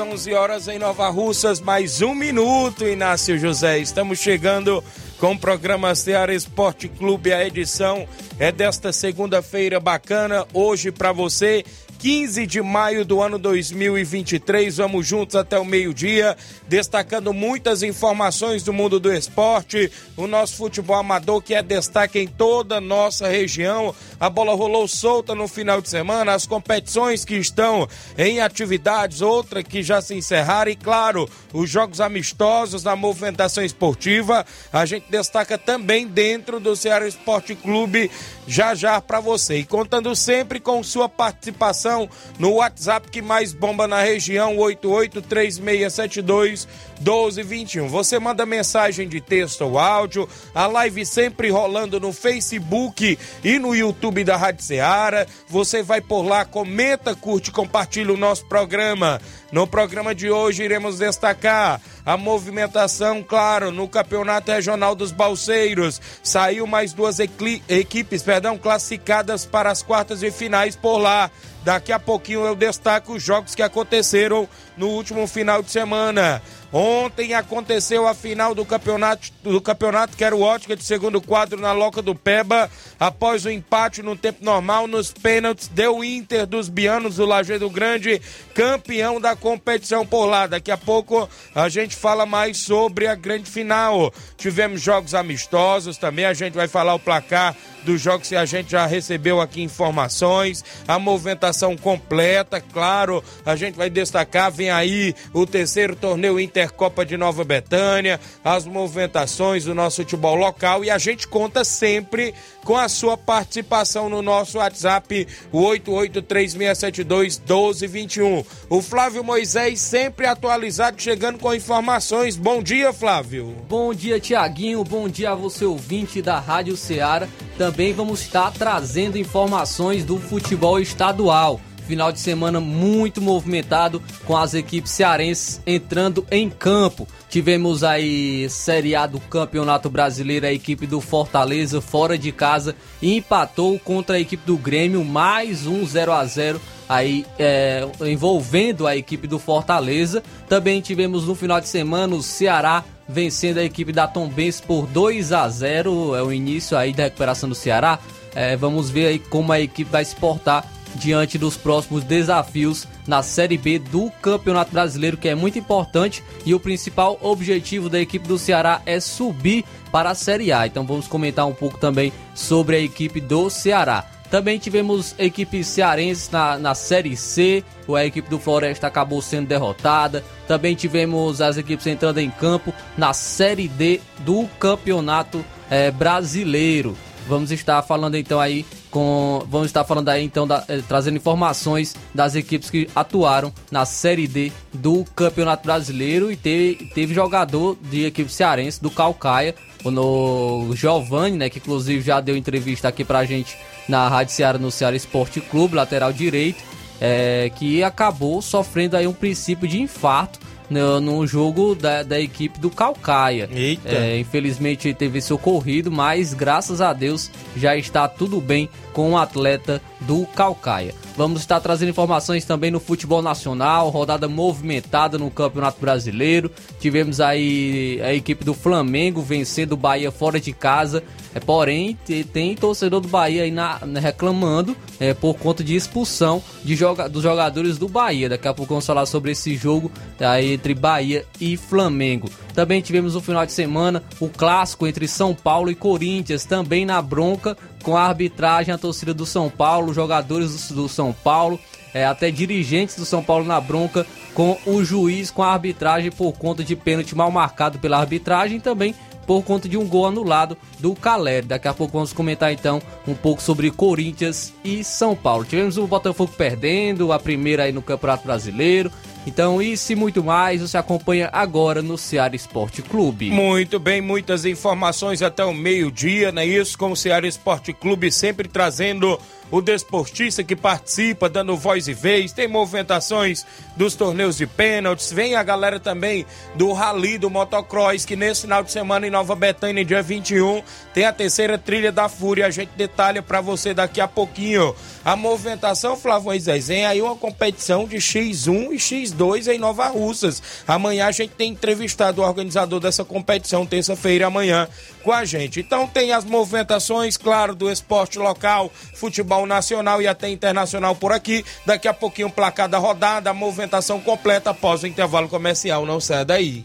11 horas, 11 horas em Nova Russas, mais um minuto, Inácio José. Estamos chegando com o programa Ceará Esporte Clube. A edição é desta segunda-feira bacana, hoje para você. 15 de maio do ano 2023. Vamos juntos até o meio-dia, destacando muitas informações do mundo do esporte, o nosso futebol amador que é destaque em toda a nossa região. A bola rolou solta no final de semana, as competições que estão em atividades, outra que já se encerraram e, claro, os jogos amistosos na movimentação esportiva. A gente destaca também dentro do Ceará Esporte Clube já já para você. E contando sempre com sua participação no WhatsApp que mais bomba na região, 883672 1221. Você manda mensagem de texto ou áudio, a live sempre rolando no Facebook e no YouTube da Rádio Ceará. Você vai por lá, comenta, curte, compartilha o nosso programa. No programa de hoje iremos destacar a movimentação, claro, no Campeonato Regional dos Balseiros. Saiu mais duas equipes, perdão, classificadas para as quartas e finais por lá. Daqui a pouquinho eu destaco os jogos que aconteceram no último final de semana. Ontem aconteceu a final do campeonato, do campeonato que era o Ótica de segundo quadro na Loca do Peba. Após o empate no tempo normal, nos pênaltis, deu Inter dos Bianos do Lajeado Grande, campeão da competição por lá. Daqui a pouco a gente fala mais sobre a grande final. Tivemos jogos amistosos também, a gente vai falar o placar dos jogos que a gente já recebeu aqui informações, a movimentação completa, claro, a gente vai destacar, vem aí o terceiro torneio Intercopa de Nova Betânia, as movimentações do nosso futebol local e a gente conta sempre com a sua participação no nosso WhatsApp, o 8836721221. O Flávio Moisés sempre atualizado, chegando com informações. Bom dia, Flávio. Bom dia, Tiaguinho. Bom dia a você, ouvinte da Rádio Ceará. Também vamos estar trazendo informações do futebol estadual. Final de semana muito movimentado com as equipes cearenses entrando em campo. Tivemos aí Série A do Campeonato Brasileiro, a equipe do Fortaleza fora de casa empatou contra a equipe do Grêmio, mais um 0 a 0 aí é, envolvendo a equipe do Fortaleza. Também tivemos no final de semana o Ceará vencendo a equipe da Tombense por 2 a 0 é o início aí da recuperação do Ceará. É, vamos ver aí como a equipe vai se portar diante dos próximos desafios na Série B do Campeonato Brasileiro, que é muito importante e o principal objetivo da equipe do Ceará é subir para a Série A. Então vamos comentar um pouco também sobre a equipe do Ceará. Também tivemos equipes cearenses na, na Série C, a equipe do Floresta acabou sendo derrotada. Também tivemos as equipes entrando em campo na Série D do Campeonato é, Brasileiro. Vamos estar falando então aí com. Vamos estar falando aí então, da, eh, trazendo informações das equipes que atuaram na Série D do Campeonato Brasileiro e teve, teve jogador de equipe cearense do Calcaia, o Giovanni, né, que inclusive já deu entrevista aqui pra gente na Rádio Ceará no Ceará Esporte Clube, lateral direito, é, que acabou sofrendo aí um princípio de infarto no, no jogo da, da, equipe do Calcaia. É, infelizmente teve esse ocorrido, mas graças a Deus já está tudo bem com o atleta do Calcaia. Vamos estar trazendo informações também no futebol nacional, rodada movimentada no Campeonato Brasileiro. Tivemos aí a equipe do Flamengo vencendo o Bahia fora de casa. É, porém, tem torcedor do Bahia aí na, reclamando é, por conta de expulsão de joga, dos jogadores do Bahia. Daqui a pouco vamos falar sobre esse jogo aí, entre Bahia e Flamengo. Também tivemos no final de semana o clássico entre São Paulo e Corinthians, também na bronca, com a arbitragem, a torcida do São Paulo, jogadores do, do São Paulo, é, até dirigentes do São Paulo na bronca com o juiz, com a arbitragem por conta de pênalti mal marcado pela arbitragem também por conta de um gol anulado do Caleri. Daqui a pouco vamos comentar então um pouco sobre Corinthians e São Paulo. Tivemos o Botafogo perdendo a primeira aí no Campeonato Brasileiro. Então, isso e muito mais você acompanha agora no Ceará Esporte Clube. Muito bem, muitas informações até o meio-dia, não é isso? Com o Ceará Esporte Clube sempre trazendo o desportista que participa, dando voz e vez, tem movimentações dos torneios de pênaltis, vem a galera também do Rally do Motocross, que nesse final de semana em Nova Betânia, dia 21, tem a terceira trilha da Fúria, a gente detalha para você daqui a pouquinho. A movimentação, Flávio Moisés, vem aí uma competição de X1 e X2 em Nova Russas. Amanhã a gente tem entrevistado o organizador dessa competição, terça-feira amanhã, com a gente. Então tem as movimentações, claro, do esporte local, futebol nacional e até internacional por aqui. Daqui a pouquinho o placar da rodada, a movimentação completa após o intervalo comercial. Não sai daí.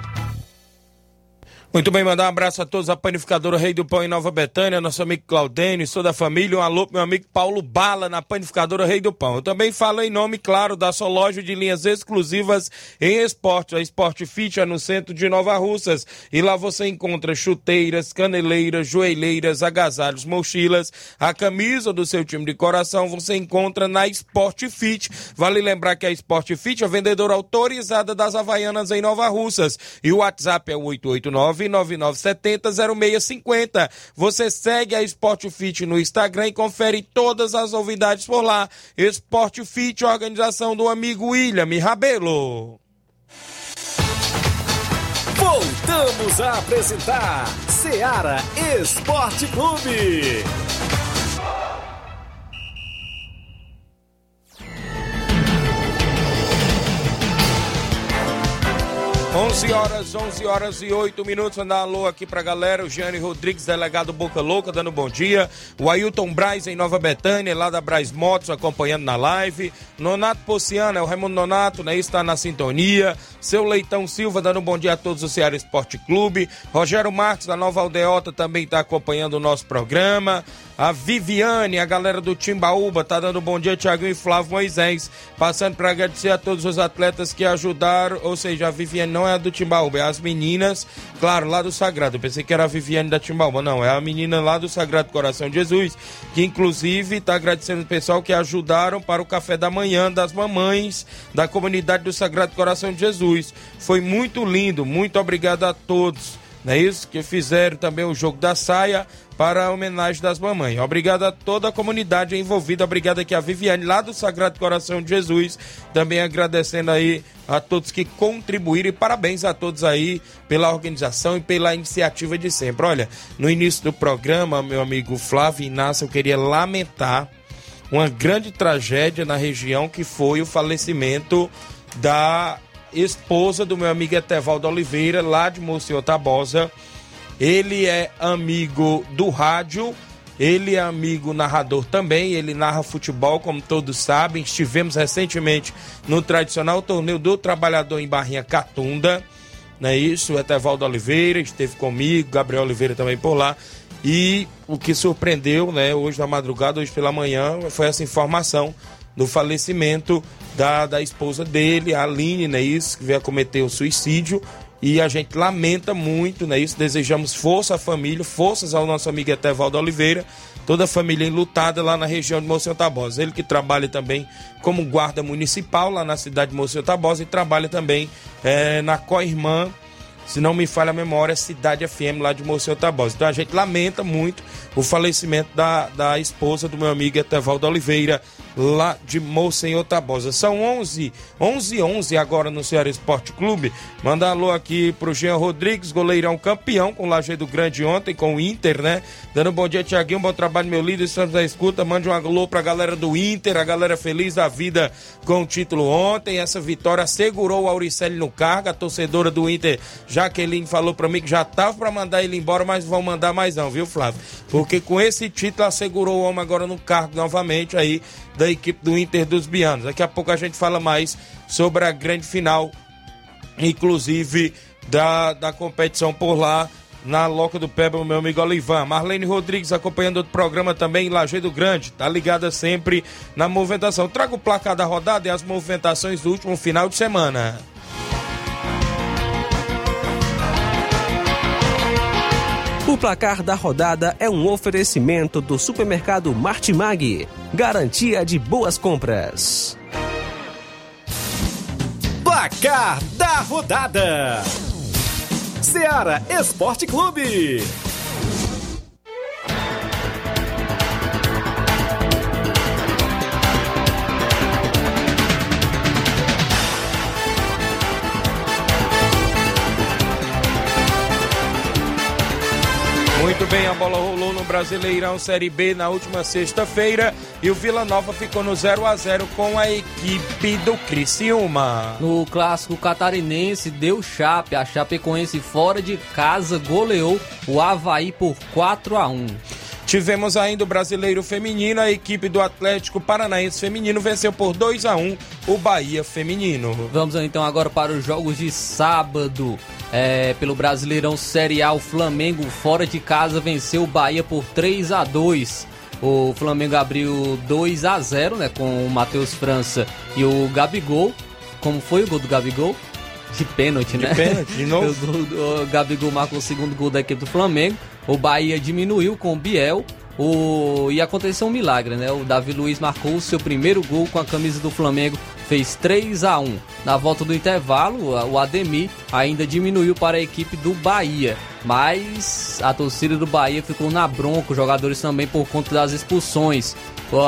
Muito bem, mandar um abraço a todos, a panificadora Rei do Pão em Nova Betânia, nosso amigo Claudênio, toda a família, um alô pro meu amigo Paulo Bala, na panificadora Rei do Pão. Eu também falo em nome, claro, da sua loja de linhas exclusivas em esporte, a Sport Fit, é no centro de Nova Russas. E lá você encontra chuteiras, caneleiras, joelheiras, agasalhos, mochilas, a camisa do seu time de coração, você encontra na Sport Fit. Vale lembrar que a Sport Fit é vendedora autorizada das Havaianas em Nova Russas. E o WhatsApp é o 889 999700650. Você segue a Sport Fit no Instagram e confere todas as novidades por lá. Sport Fit, organização do amigo William Rabelo. Voltamos a apresentar Seara Esporte Clube. 11 horas, 11 horas e 8 minutos. Mandar alô aqui pra galera. O Gianni Rodrigues, delegado Boca Louca, dando bom dia. O Ailton Braz em Nova Betânia, lá da Braz Motos, acompanhando na live. Nonato Pociano, é o Raimundo Nonato, né? Está na sintonia. Seu Leitão Silva, dando bom dia a todos do Ceará Esporte Clube. Rogério Marques, da Nova Aldeota, também está acompanhando o nosso programa. A Viviane, a galera do Timbaúba, tá dando bom dia, Tiaguinho e Flávio Moisés. Passando para agradecer a todos os atletas que ajudaram, ou seja, a Viviane não é a do Timbaúba, é as meninas, claro, lá do Sagrado. Eu pensei que era a Viviane da Timbaúba, não, é a menina lá do Sagrado Coração de Jesus, que inclusive tá agradecendo o pessoal que ajudaram para o café da manhã das mamães da comunidade do Sagrado Coração de Jesus. Foi muito lindo, muito obrigado a todos. Não é isso? Que fizeram também o jogo da saia para a homenagem das mamães. Obrigado a toda a comunidade envolvida. Obrigado aqui a Viviane, lá do Sagrado Coração de Jesus. Também agradecendo aí a todos que contribuíram e parabéns a todos aí pela organização e pela iniciativa de sempre. Olha, no início do programa, meu amigo Flávio Inácio, eu queria lamentar uma grande tragédia na região que foi o falecimento da esposa do meu amigo Etevaldo Oliveira, lá de Monsenhor Tabosa. Ele é amigo do rádio, ele é amigo narrador também, ele narra futebol, como todos sabem. Estivemos recentemente no tradicional torneio do trabalhador em Barrinha Catunda, não é isso? O Etevaldo Oliveira esteve comigo, Gabriel Oliveira também por lá. E o que surpreendeu, né, hoje na madrugada, hoje pela manhã, foi essa informação do falecimento da, da esposa dele, a Aline, né, isso, que veio a cometer o suicídio. E a gente lamenta muito, né, isso. Desejamos força à família, forças ao nosso amigo Etevaldo Oliveira, toda a família enlutada lá na região de Monsenhor Tabosa. Ele que trabalha também como guarda municipal lá na cidade de Monsenhor Tabosa e trabalha também é, na Coirmã se não me falha a memória, Cidade FM lá de Monsenhor Tabosa. Então a gente lamenta muito o falecimento da, da esposa do meu amigo Etevaldo Oliveira, lá de Monsenhor Tabosa. São 11, 11 11 agora no Ceará Esporte Clube. Manda alô aqui pro Jean Rodrigues, goleirão campeão com o Lajeado Grande ontem, com o Inter, né? Dando bom dia, Tiaguinho, bom trabalho, meu líder, estamos na escuta. Mande um alô pra galera do Inter, a galera feliz da vida com o título ontem. Essa vitória segurou o Auricelli no cargo, a torcedora do Inter, Jaqueline, falou pra mim que já tava pra mandar ele embora, mas vão mandar mais não, viu, Flávio? Porque com esse título assegurou o homem agora no cargo novamente aí da equipe do Inter dos Bianos. Daqui a pouco a gente fala mais sobre a grande final, inclusive da, da competição por lá. Na Loca do Peba, meu amigo Olivan. Marlene Rodrigues acompanhando o programa também em Lajeado Grande. Tá ligada sempre na movimentação. Traga o placar da rodada e as movimentações do último final de semana. O placar da rodada é um oferecimento do supermercado Martimag. Garantia de boas compras. Placar da rodada: Seara Esporte Clube. A bola rolou no Brasileirão Série B na última sexta-feira e o Vila Nova ficou no 0 a 0 com a equipe do Criciúma. No clássico catarinense, deu Chape. A Chapecoense fora de casa goleou o Havaí por 4 a 1 Tivemos ainda o brasileiro feminino, a equipe do Atlético Paranaense feminino venceu por 2 a 1 o Bahia feminino. Vamos então agora para os jogos de sábado. É, pelo Brasileirão Série A, o Flamengo fora de casa venceu o Bahia por 3 a 2 O Flamengo abriu 2 a 0 né, com o Matheus França e o Gabigol. Como foi o gol do Gabigol? De pênalti, né? De pênalti, de novo. o, o Gabigol marcou o segundo gol da equipe do Flamengo. O Bahia diminuiu com o Biel. O... E aconteceu um milagre, né? O Davi Luiz marcou o seu primeiro gol com a camisa do Flamengo, fez 3 a 1 Na volta do intervalo, o Ademir ainda diminuiu para a equipe do Bahia. Mas a torcida do Bahia ficou na bronca, os jogadores também por conta das expulsões.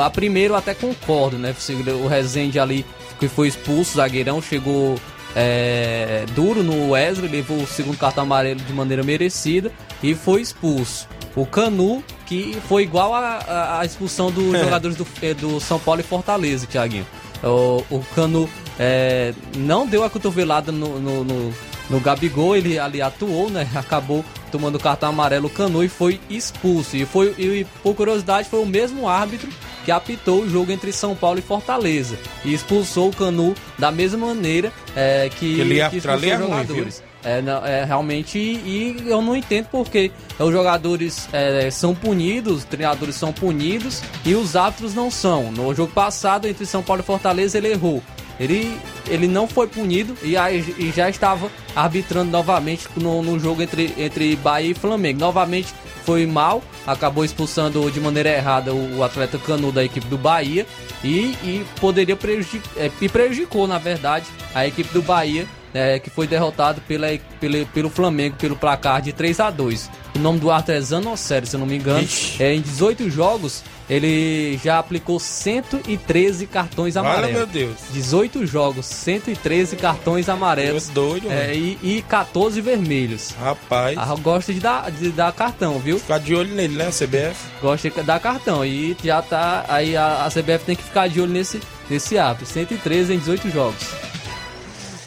A primeira eu até concordo, né? O Rezende ali que foi expulso, zagueirão chegou é, duro no Wesley, levou o segundo cartão amarelo de maneira merecida e foi expulso. O Canu, que foi igual a, a expulsão dos é. jogadores do, do São Paulo e Fortaleza, Thiaguinho. O, o Canu é, não deu a cotovelada no, no, no, no, Gabigol, ele ali atuou, né? Acabou tomando cartão amarelo o Canu e foi expulso. E, foi, e por curiosidade, foi o mesmo árbitro que apitou o jogo entre São Paulo e Fortaleza e expulsou o Canu da mesma maneira é, que, ele que expulsou os jogadores. É, não, é, realmente, e eu não entendo porque os jogadores é, são punidos, os treinadores são punidos e os árbitros não são. No jogo passado, entre São Paulo e Fortaleza, ele errou. Ele, ele não foi punido e, aí, e já estava arbitrando novamente no, no jogo entre, entre Bahia e Flamengo. Novamente foi mal, acabou expulsando de maneira errada o, atleta Canu da equipe do Bahia e, e poderia prejudicar, é, e prejudicou, na verdade, a equipe do Bahia, é, que foi derrotado pela, pela, pelo Flamengo pelo placar de 3 a 2 O nome do árbitro é Zanocero, se eu não me engano. É, em 18 jogos, ele já aplicou 113 cartões amarelos. Olha, meu Deus. 18 jogos, 113 cartões amarelos. Deus doido, é, e, e 14 vermelhos. Rapaz. Ah, gosta de dar, de dar cartão, viu? Ficar de olho nele, né, CBF? Gosta de dar cartão. E já tá. Aí a, a CBF tem que ficar de olho nesse, nesse árbitro. 113 em 18 jogos.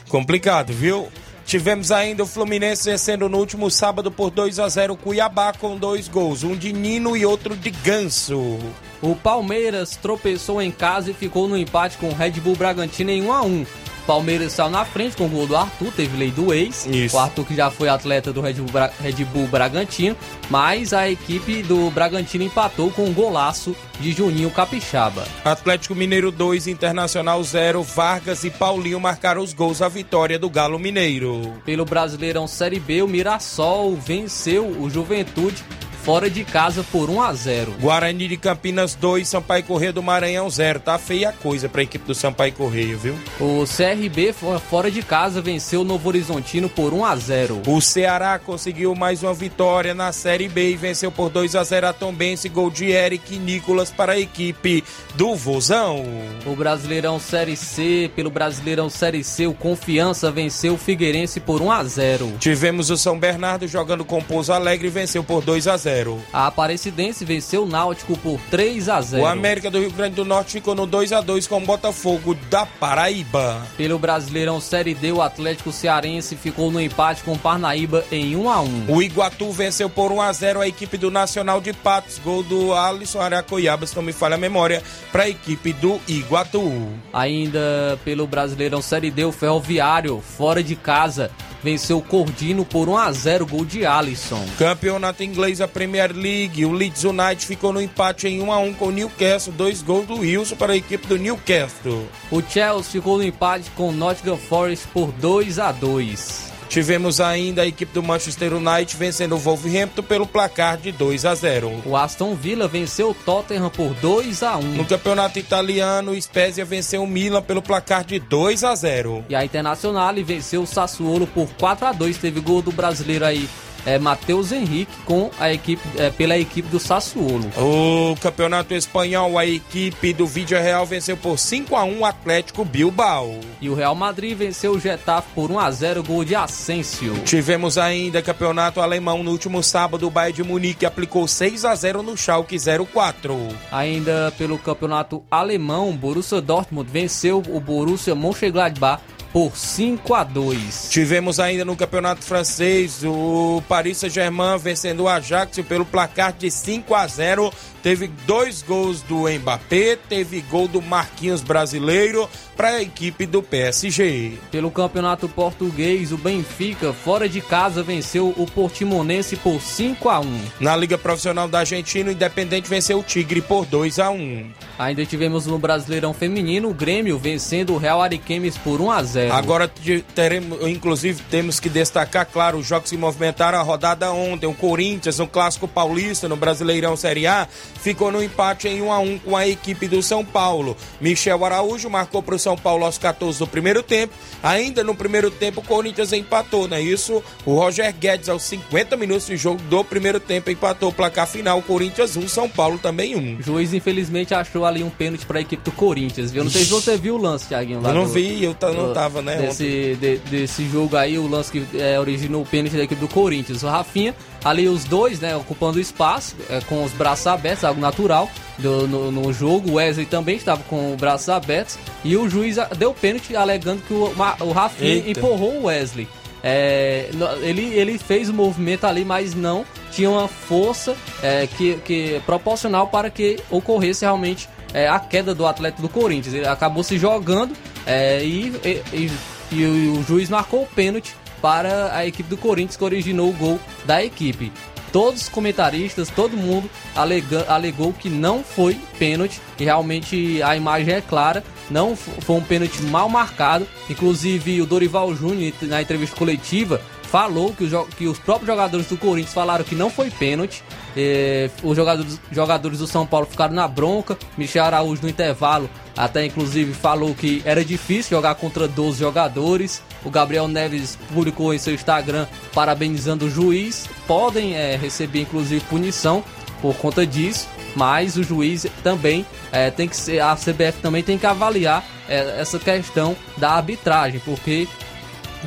Complicado, viu? Tivemos ainda o Fluminense vencendo no último sábado por 2 a 0 Cuiabá com dois gols, um de Nino e outro de Ganso. O Palmeiras tropeçou em casa e ficou no empate com o Red Bull Bragantino em 1 a 1. Palmeiras saiu na frente com o gol do Arthur, teve lei do ex. Isso. O Arthur que já foi atleta do Red Bull, Bra Red Bull Bragantino, mas a equipe do Bragantino empatou com um golaço de Juninho Capixaba. Atlético Mineiro 2, Internacional 0, Vargas e Paulinho marcaram os gols da vitória do Galo Mineiro. Pelo Brasileirão Série B, o Mirassol venceu o Juventude fora de casa por 1 a 0. Guarani de Campinas 2, Sampaio Correia do Maranhão 0. Tá feia a coisa pra equipe do Sampaio Correia, viu? O CRB fo- fora de casa venceu o Novo Horizontino por 1 a 0. O Ceará conseguiu mais uma vitória na Série B e venceu por 2 a 0 a Tombense, gol de Eric Nicolas para a equipe do Vozão. O Brasileirão Série C, pelo Brasileirão Série C, o Confiança venceu o Figueirense por 1 a 0. Tivemos o São Bernardo jogando com Pouso Alegre e venceu por 2 a 0. A Aparecidense venceu o Náutico por 3 a 0. O América do Rio Grande do Norte ficou no 2 a 2 com o Botafogo da Paraíba. Pelo Brasileirão Série D, o Atlético Cearense ficou no empate com o Parnaíba em 1 a 1. O Iguatu venceu por 1 a 0 a equipe do Nacional de Patos, gol do Alisson Aracoiaba, se não me falha a memória, para a equipe do Iguatu. Ainda pelo Brasileirão Série D, o Ferroviário, fora de casa, venceu o Cordino por 1 a 0 gol de Alisson. Campeonato inglês, a Premier League, o Leeds United ficou no empate em 1 a 1 com o Newcastle, dois gols do Wilson para a equipe do Newcastle. O Chelsea ficou no empate com o Nottingham Forest por 2 a 2. Tivemos ainda a equipe do Manchester United vencendo o Wolverhampton pelo placar de 2 a 0. O Aston Villa venceu o Tottenham por 2 a 1. No campeonato italiano, o Spezia venceu o Milan pelo placar de 2 a 0. E a Internacional venceu o Sassuolo por 4 a 2 Teve gol do brasileiro aí, é, Matheus Henrique, com a equipe, é, pela equipe do Sassuolo. O campeonato espanhol, a equipe do Vídeo Real venceu por 5 a 1 o Atlético Bilbao. E o Real Madrid venceu o Getafe por 1 a 0 gol de Asensio. Tivemos ainda campeonato alemão no último sábado, o Bayern de Munique aplicou 6 a 0 no Schalke 04. Ainda pelo campeonato alemão, o Borussia Dortmund venceu o Borussia Mönchengladbach por 5 a 2. Tivemos ainda no campeonato francês o Paris Saint-Germain vencendo o Ajax pelo placar de 5 a 0. Teve dois gols do Mbappé, teve gol do Marquinhos brasileiro para a equipe do PSG. Pelo campeonato português, o Benfica, fora de casa, venceu o Portimonense por 5 a 1. Na Liga Profissional da Argentina, o Independente venceu o Tigre por 2 a 1. Ainda tivemos no Brasileirão Feminino o Grêmio vencendo o Real Ariquemes por 1 a 0. Agora te- teremos, inclusive, temos que destacar, claro, os jogos que movimentaram a rodada ontem. O Corinthians, no Clássico Paulista, no Brasileirão Série A, ficou no empate em 1 a 1 com a equipe do São Paulo. Michel Araújo marcou para o São Paulo aos 14 do primeiro tempo. Ainda no primeiro tempo, o Corinthians empatou, não é isso? O Roger Guedes, aos 50 minutos de jogo do primeiro tempo, empatou o placar final. Corinthians 1, São Paulo também 1. O juiz, infelizmente, achou ali um pênalti para a equipe do Corinthians, viu? Não sei se você viu o lance, Thiaguinho. lá Eu não do- vi, eu não do- né? Desse, de- desse jogo aí, o lance que é, originou o pênalti da equipe do Corinthians. O Rafinha, ali os dois, né, ocupando o espaço, é, com os braços abertos, algo natural do- no, no jogo. O Wesley também estava com os braços abertos. E o juiz deu pênalti, alegando que o, o Rafinha Eita. empurrou o Wesley. É, ele, ele fez o movimento ali, mas não tinha uma força é, que, que proporcional para que ocorresse realmente é, a queda do atleta do Corinthians. Ele acabou se jogando é, e, e- e- o, juiz marcou o pênalti para a equipe do Corinthians que originou o gol da equipe. Todos os comentaristas, todo mundo alega- alegou que não foi pênalti e realmente a imagem é clara. Não foi um pênalti mal marcado. Inclusive o Dorival Júnior na entrevista coletiva falou que, que os próprios jogadores do Corinthians falaram que não foi pênalti. Eh, os jogadores, jogadores do São Paulo ficaram na bronca. Michel Araújo no intervalo até inclusive falou que era difícil jogar contra 12 jogadores. O Gabriel Neves publicou em seu Instagram parabenizando o juiz. Podem eh, receber inclusive punição por conta disso, mas o juiz também eh, tem que ser, a CBF também tem que avaliar eh, essa questão da arbitragem, porque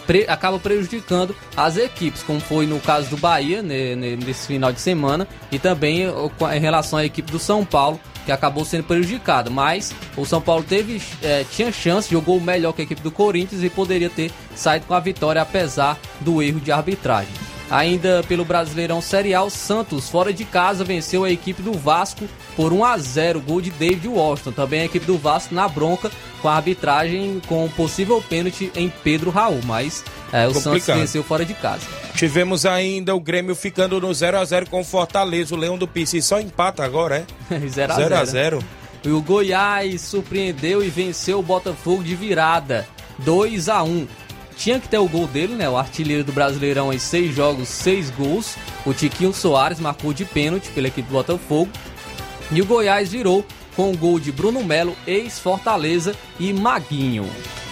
pre- acaba prejudicando as equipes, como foi no caso do Bahia né, né, nesse final de semana, e também com- em relação à equipe do São Paulo, que acabou sendo prejudicado. Mas o São Paulo teve, é, tinha chance, jogou melhor que a equipe do Corinthians e poderia ter saído com a vitória, apesar do erro de arbitragem. Ainda pelo Brasileirão Serial, Santos, fora de casa, venceu a equipe do Vasco por 1 a 0 gol de David Washington. Também a equipe do Vasco na bronca com a arbitragem com possível pênalti em Pedro Raul, mas é, o Complicado. Santos venceu fora de casa. Tivemos ainda o Grêmio ficando no 0 a 0 com o Fortaleza, o Leão do Pici só empata agora, é? 0 a 0. 0 a 0. E o Goiás surpreendeu e venceu o Botafogo de virada, 2 a 1 tinha que ter o gol dele, né? O artilheiro do Brasileirão em seis jogos, seis gols. O Tiquinho Soares marcou de pênalti pela equipe do Botafogo. E o Goiás virou com o gol de Bruno Melo, ex-Fortaleza e Maguinho.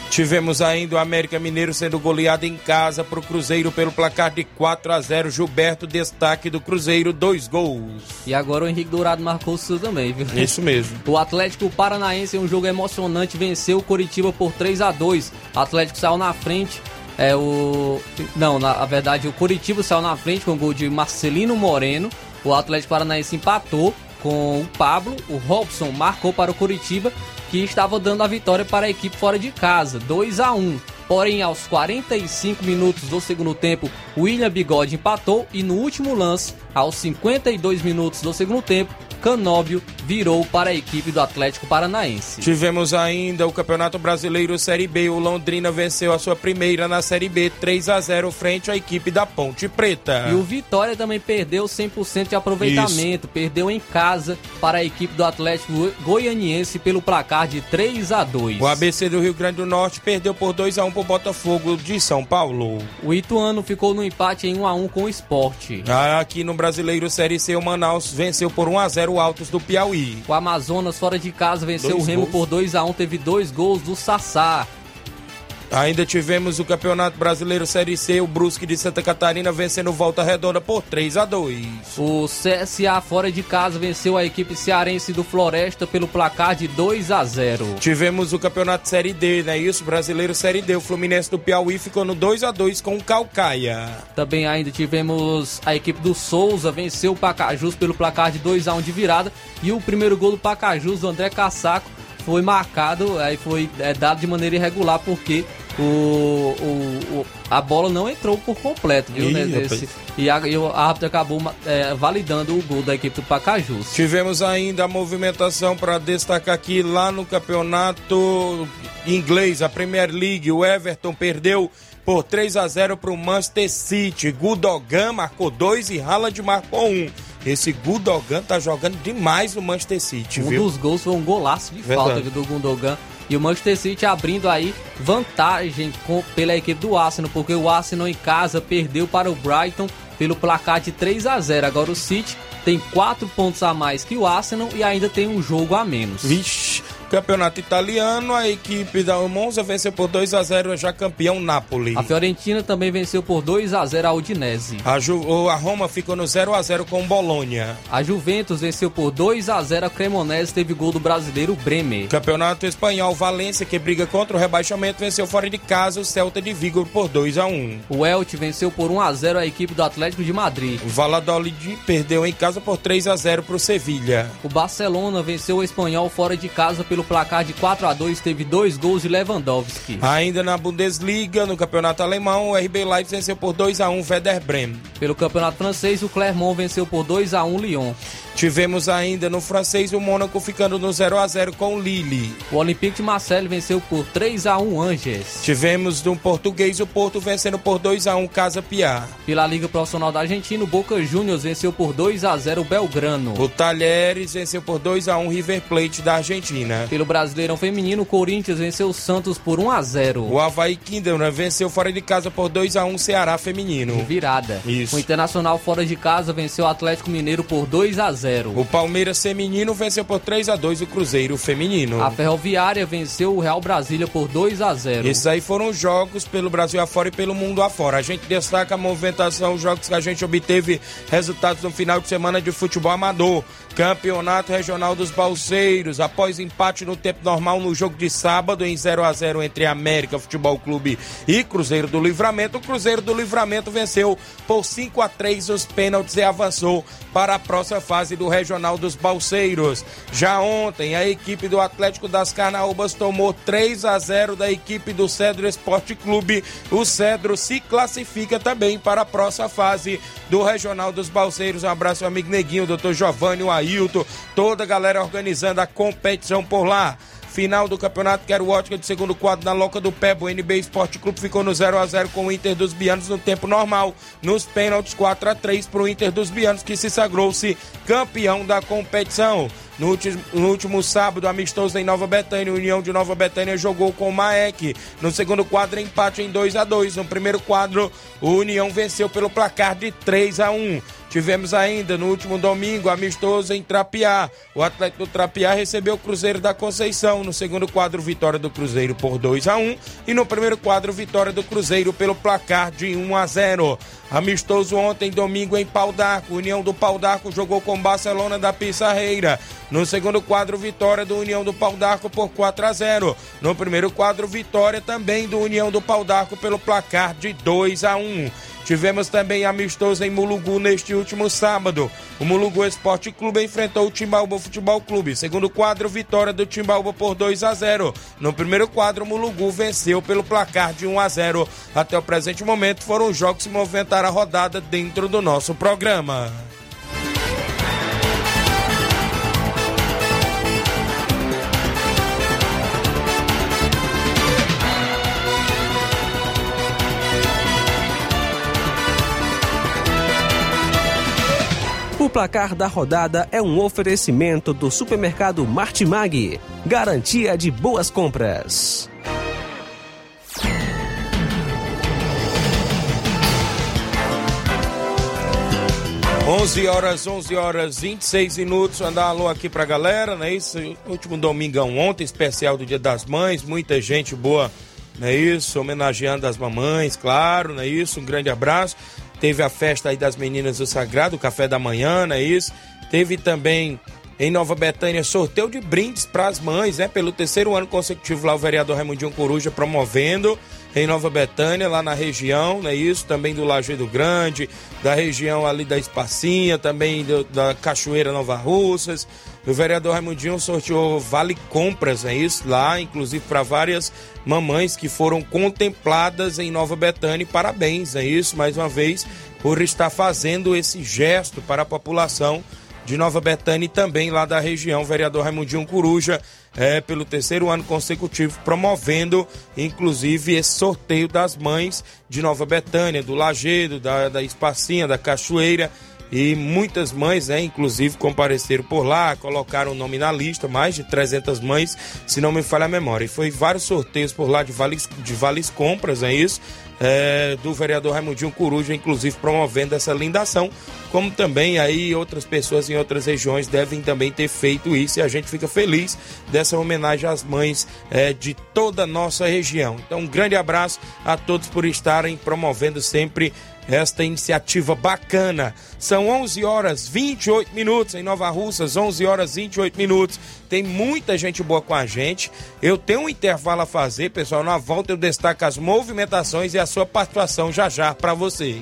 Tivemos ainda o América Mineiro sendo goleado em casa para o Cruzeiro pelo placar de 4 a 0. Gilberto, destaque do Cruzeiro, dois gols. E agora o Henrique Dourado marcou o seu também, viu? Isso mesmo. O Atlético Paranaense em um jogo emocionante venceu o Coritiba por 3 a 2. O Atlético saiu na frente. É o. Não, na verdade, o Coritiba saiu na frente com o gol de Marcelino Moreno. O Atlético Paranaense empatou com o Pablo. O Robson marcou para o Curitiba que estava dando a vitória para a equipe fora de casa, 2 a 1. Porém, aos 45 minutos do segundo tempo, William Bigode empatou e no último lance, aos 52 minutos do segundo tempo, Canóbio virou para a equipe do Atlético Paranaense. Tivemos ainda o Campeonato Brasileiro Série B. O Londrina venceu a sua primeira na Série B, 3 a 0 frente à equipe da Ponte Preta. E o Vitória também perdeu 100% de aproveitamento, Isso. perdeu em casa para a equipe do Atlético Goianiense pelo placar de 3 a 2. O ABC do Rio Grande do Norte perdeu por 2 a 1 para o Botafogo de São Paulo. O Ituano ficou no empate em 1 a 1 com o Esporte. Aqui no Brasileiro Série C, o Manaus venceu por 1 a 0 0 Altos do Piauí. O Amazonas fora de casa venceu dois o Remo gols. por 2 a 1 teve dois gols do Sassá. Ainda tivemos o Campeonato Brasileiro Série C, o Brusque de Santa Catarina vencendo Volta Redonda por 3 a 2. O CSA fora de casa venceu a equipe cearense do Floresta pelo placar de 2 a 0. Tivemos o Campeonato Série D, né? Isso, Brasileiro Série D, o Fluminense do Piauí ficou no 2 a 2 com o Calcaia. Também ainda tivemos a equipe do Souza venceu o Pacajus pelo placar de 2 a 1 de virada e o primeiro gol do Pacajus do André Cassaco foi marcado, aí foi é, dado de maneira irregular porque o, o, o, a bola não entrou por completo, viu? Ih, né, desse, e, a, e o árbitro acabou é, validando o gol da equipe do Pacajus. Tivemos ainda a movimentação para destacar aqui lá no campeonato inglês, a Premier League. O Everton perdeu por 3 a 0 para o Manchester City. Gudogan marcou 2 e Haaland marcou 1. Um. Esse Gudogan tá jogando demais no Manchester City, um viu? Um dos gols foi um golaço de Verdade. falta do Gudogan. E o Manchester City abrindo aí vantagem com, pela equipe do Arsenal, porque o Arsenal em casa perdeu para o Brighton pelo placar de 3 a 0. Agora o City tem 4 pontos a mais que o Arsenal e ainda tem um jogo a menos. Vixe, Campeonato italiano, a equipe da Monza venceu por 2 a 0 já campeão Napoli. A Fiorentina também venceu por 2 a 0 a Udinese. A, Ju, a Roma ficou no 0 a 0 com o Bolonha. A Juventus venceu por 2 a 0 a Cremonese, teve gol do brasileiro Bremer. Campeonato espanhol, Valência que briga contra o rebaixamento venceu fora de casa o Celta de Vigo por 2 a 1. O Elche venceu por 1 a 0 a equipe do Atlético de Madrid. O Valladolid perdeu em casa por 3 a 0 para o Sevilha. O Barcelona venceu o Espanhol fora de casa pelo pelo placar de 4 a 2 teve dois gols de Lewandowski. Ainda na Bundesliga, no campeonato alemão, o RB Leipzig venceu por 2 a 1 Werder Bremen. Pelo campeonato francês, o Clermont venceu por 2 a 1 Lyon. Tivemos ainda no francês o Mônaco ficando no 0 a 0 com o Lille. O Olympique de Marseille venceu por 3 a 1 Angers. Tivemos no português o Porto vencendo por 2 a 1 Casa Piá. Pela Liga Profissional da Argentina, o Boca Juniors venceu por 2 a 0 o Belgrano. O Talheres venceu por 2 a 1 River Plate da Argentina. Pelo Brasileirão Feminino, o Corinthians venceu o Santos por 1 a 0. O Havaí Kinderman venceu fora de casa por 2 a 1 Ceará Feminino. Virada. Isso. O Internacional fora de casa venceu o Atlético Mineiro por 2 a 0. 0. O Palmeiras feminino venceu por 3 a 2 o Cruzeiro feminino. A Ferroviária venceu o Real Brasília por 2 a 0. Esses aí foram jogos pelo Brasil afora e pelo mundo afora. A gente destaca a movimentação, os jogos que a gente obteve resultados no final de semana de futebol amador. Campeonato Regional dos Balseiros, após empate no tempo normal no jogo de sábado em 0 a 0 entre América Futebol Clube e Cruzeiro do Livramento, o Cruzeiro do Livramento venceu por 5 a 3 os pênaltis e avançou para a próxima fase do Regional dos Balseiros. Já ontem, a equipe do Atlético das Carnaúbas tomou 3 a 0 da equipe do Cedro Esporte Clube. O Cedro se classifica também para a próxima fase do Regional dos Balseiros. Um abraço amigo Neguinho, doutor Giovanni, o Ailton, toda a galera organizando a competição por lá. Final do campeonato, quero ótica de segundo quadro na Loca do Pé. O NB Esporte Clube ficou no 0 a 0 com o Inter dos Bianos no tempo normal. Nos pênaltis, 4 a 3 para o Inter dos Bianos, que se sagrou-se campeão da competição. No último, no último, sábado, amistoso em Nova Betânia, União de Nova Betânia jogou com o Maek. No segundo quadro, empate em 2 a 2 No primeiro quadro, o União venceu pelo placar de 3 a 1 Tivemos ainda no último domingo amistoso em Trapiá. O Atlético do Trapiá recebeu o Cruzeiro da Conceição. No segundo quadro, vitória do Cruzeiro por 2 a 1 e no primeiro quadro, vitória do Cruzeiro pelo placar de 1 a 0. Amistoso ontem, domingo, em Pau d'Arco. União do Pau d'Arco jogou com Barcelona da Pissarreira. No segundo quadro, vitória do União do Pau d'Arco por 4 a 0. No primeiro quadro, vitória também do União do Pau d'Arco pelo placar de 2 a 1. Tivemos também amistoso em Mulugu neste último sábado. O Mulugu Esporte Clube enfrentou o Timbaúba Futebol Clube. Segundo quadro, vitória do Timbaúba por 2 a 0. No primeiro quadro, o Mulugu venceu pelo placar de 1 a 0. Até o presente momento, foram os jogos que movimentaram a rodada dentro do nosso programa. O placar da rodada é um oferecimento do supermercado Martimag. Garantia de boas compras. Onze horas, 11 horas 26 minutos. Andar alô aqui pra galera, né? Isso, último domingão ontem, especial do Dia das Mães. Muita gente boa, né? Isso, homenageando as mamães, claro, né? Isso, um grande abraço. Teve a festa aí das meninas do Sagrado, o café da manhã, não é isso? Teve também em Nova Betânia sorteio de brindes para as mães, né? Pelo terceiro ano consecutivo lá o vereador Raimundinho Coruja promovendo em Nova Betânia, lá na região, é isso? Também do Lajeado Grande, da região ali da Espacinha, também do, da Cachoeira Nova Russas. O vereador Raimundinho sorteou vale compras, é isso? Lá, inclusive para várias mamães que foram contempladas em Nova Betânia. Parabéns, é isso, mais uma vez, por estar fazendo esse gesto para a população de Nova Betânia e também lá da região, vereador Raimundinho Coruja, é, pelo terceiro ano consecutivo, promovendo inclusive esse sorteio das mães de Nova Betânia, do Lagedo, da, da Espacinha, da Cachoeira. E muitas mães, né, inclusive, compareceram por lá, colocaram o nome na lista, mais de 300 mães, se não me falha a memória. E foi vários sorteios por lá de vales, de vales compras, é isso? É, do vereador Raimundinho Coruja, inclusive promovendo essa linda ação, como também aí outras pessoas em outras regiões devem também ter feito isso e a gente fica feliz dessa homenagem às mães é, de toda a nossa região. Então, um grande abraço a todos por estarem promovendo sempre esta iniciativa bacana. São 11 horas 28 minutos em Nova Russas, 11 horas 28 minutos. Tem muita gente boa com a gente. Eu tenho um intervalo a fazer, pessoal. Na volta eu destaco as movimentações e a sua participação já já para você.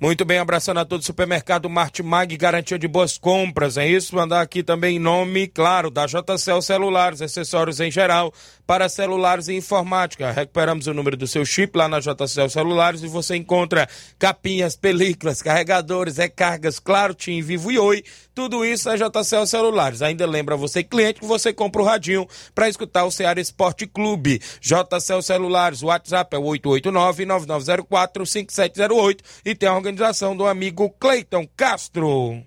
Muito bem, abraçando a todo o supermercado Martimag, garantia de boas compras, é isso? Mandar aqui também nome, claro, da JCL Celulares, acessórios em geral para celulares e informática. Recuperamos o número do seu chip lá na JCL Celulares e você encontra capinhas, películas, carregadores, recargas, claro, Tim, Vivo e Oi, tudo isso na JCL Celulares. Ainda lembra você, cliente, que você compra o radinho para escutar o Ceará Esporte Clube. JCL Celulares, o WhatsApp é 889-9904-5708 e tem a organização do amigo Cleiton Castro.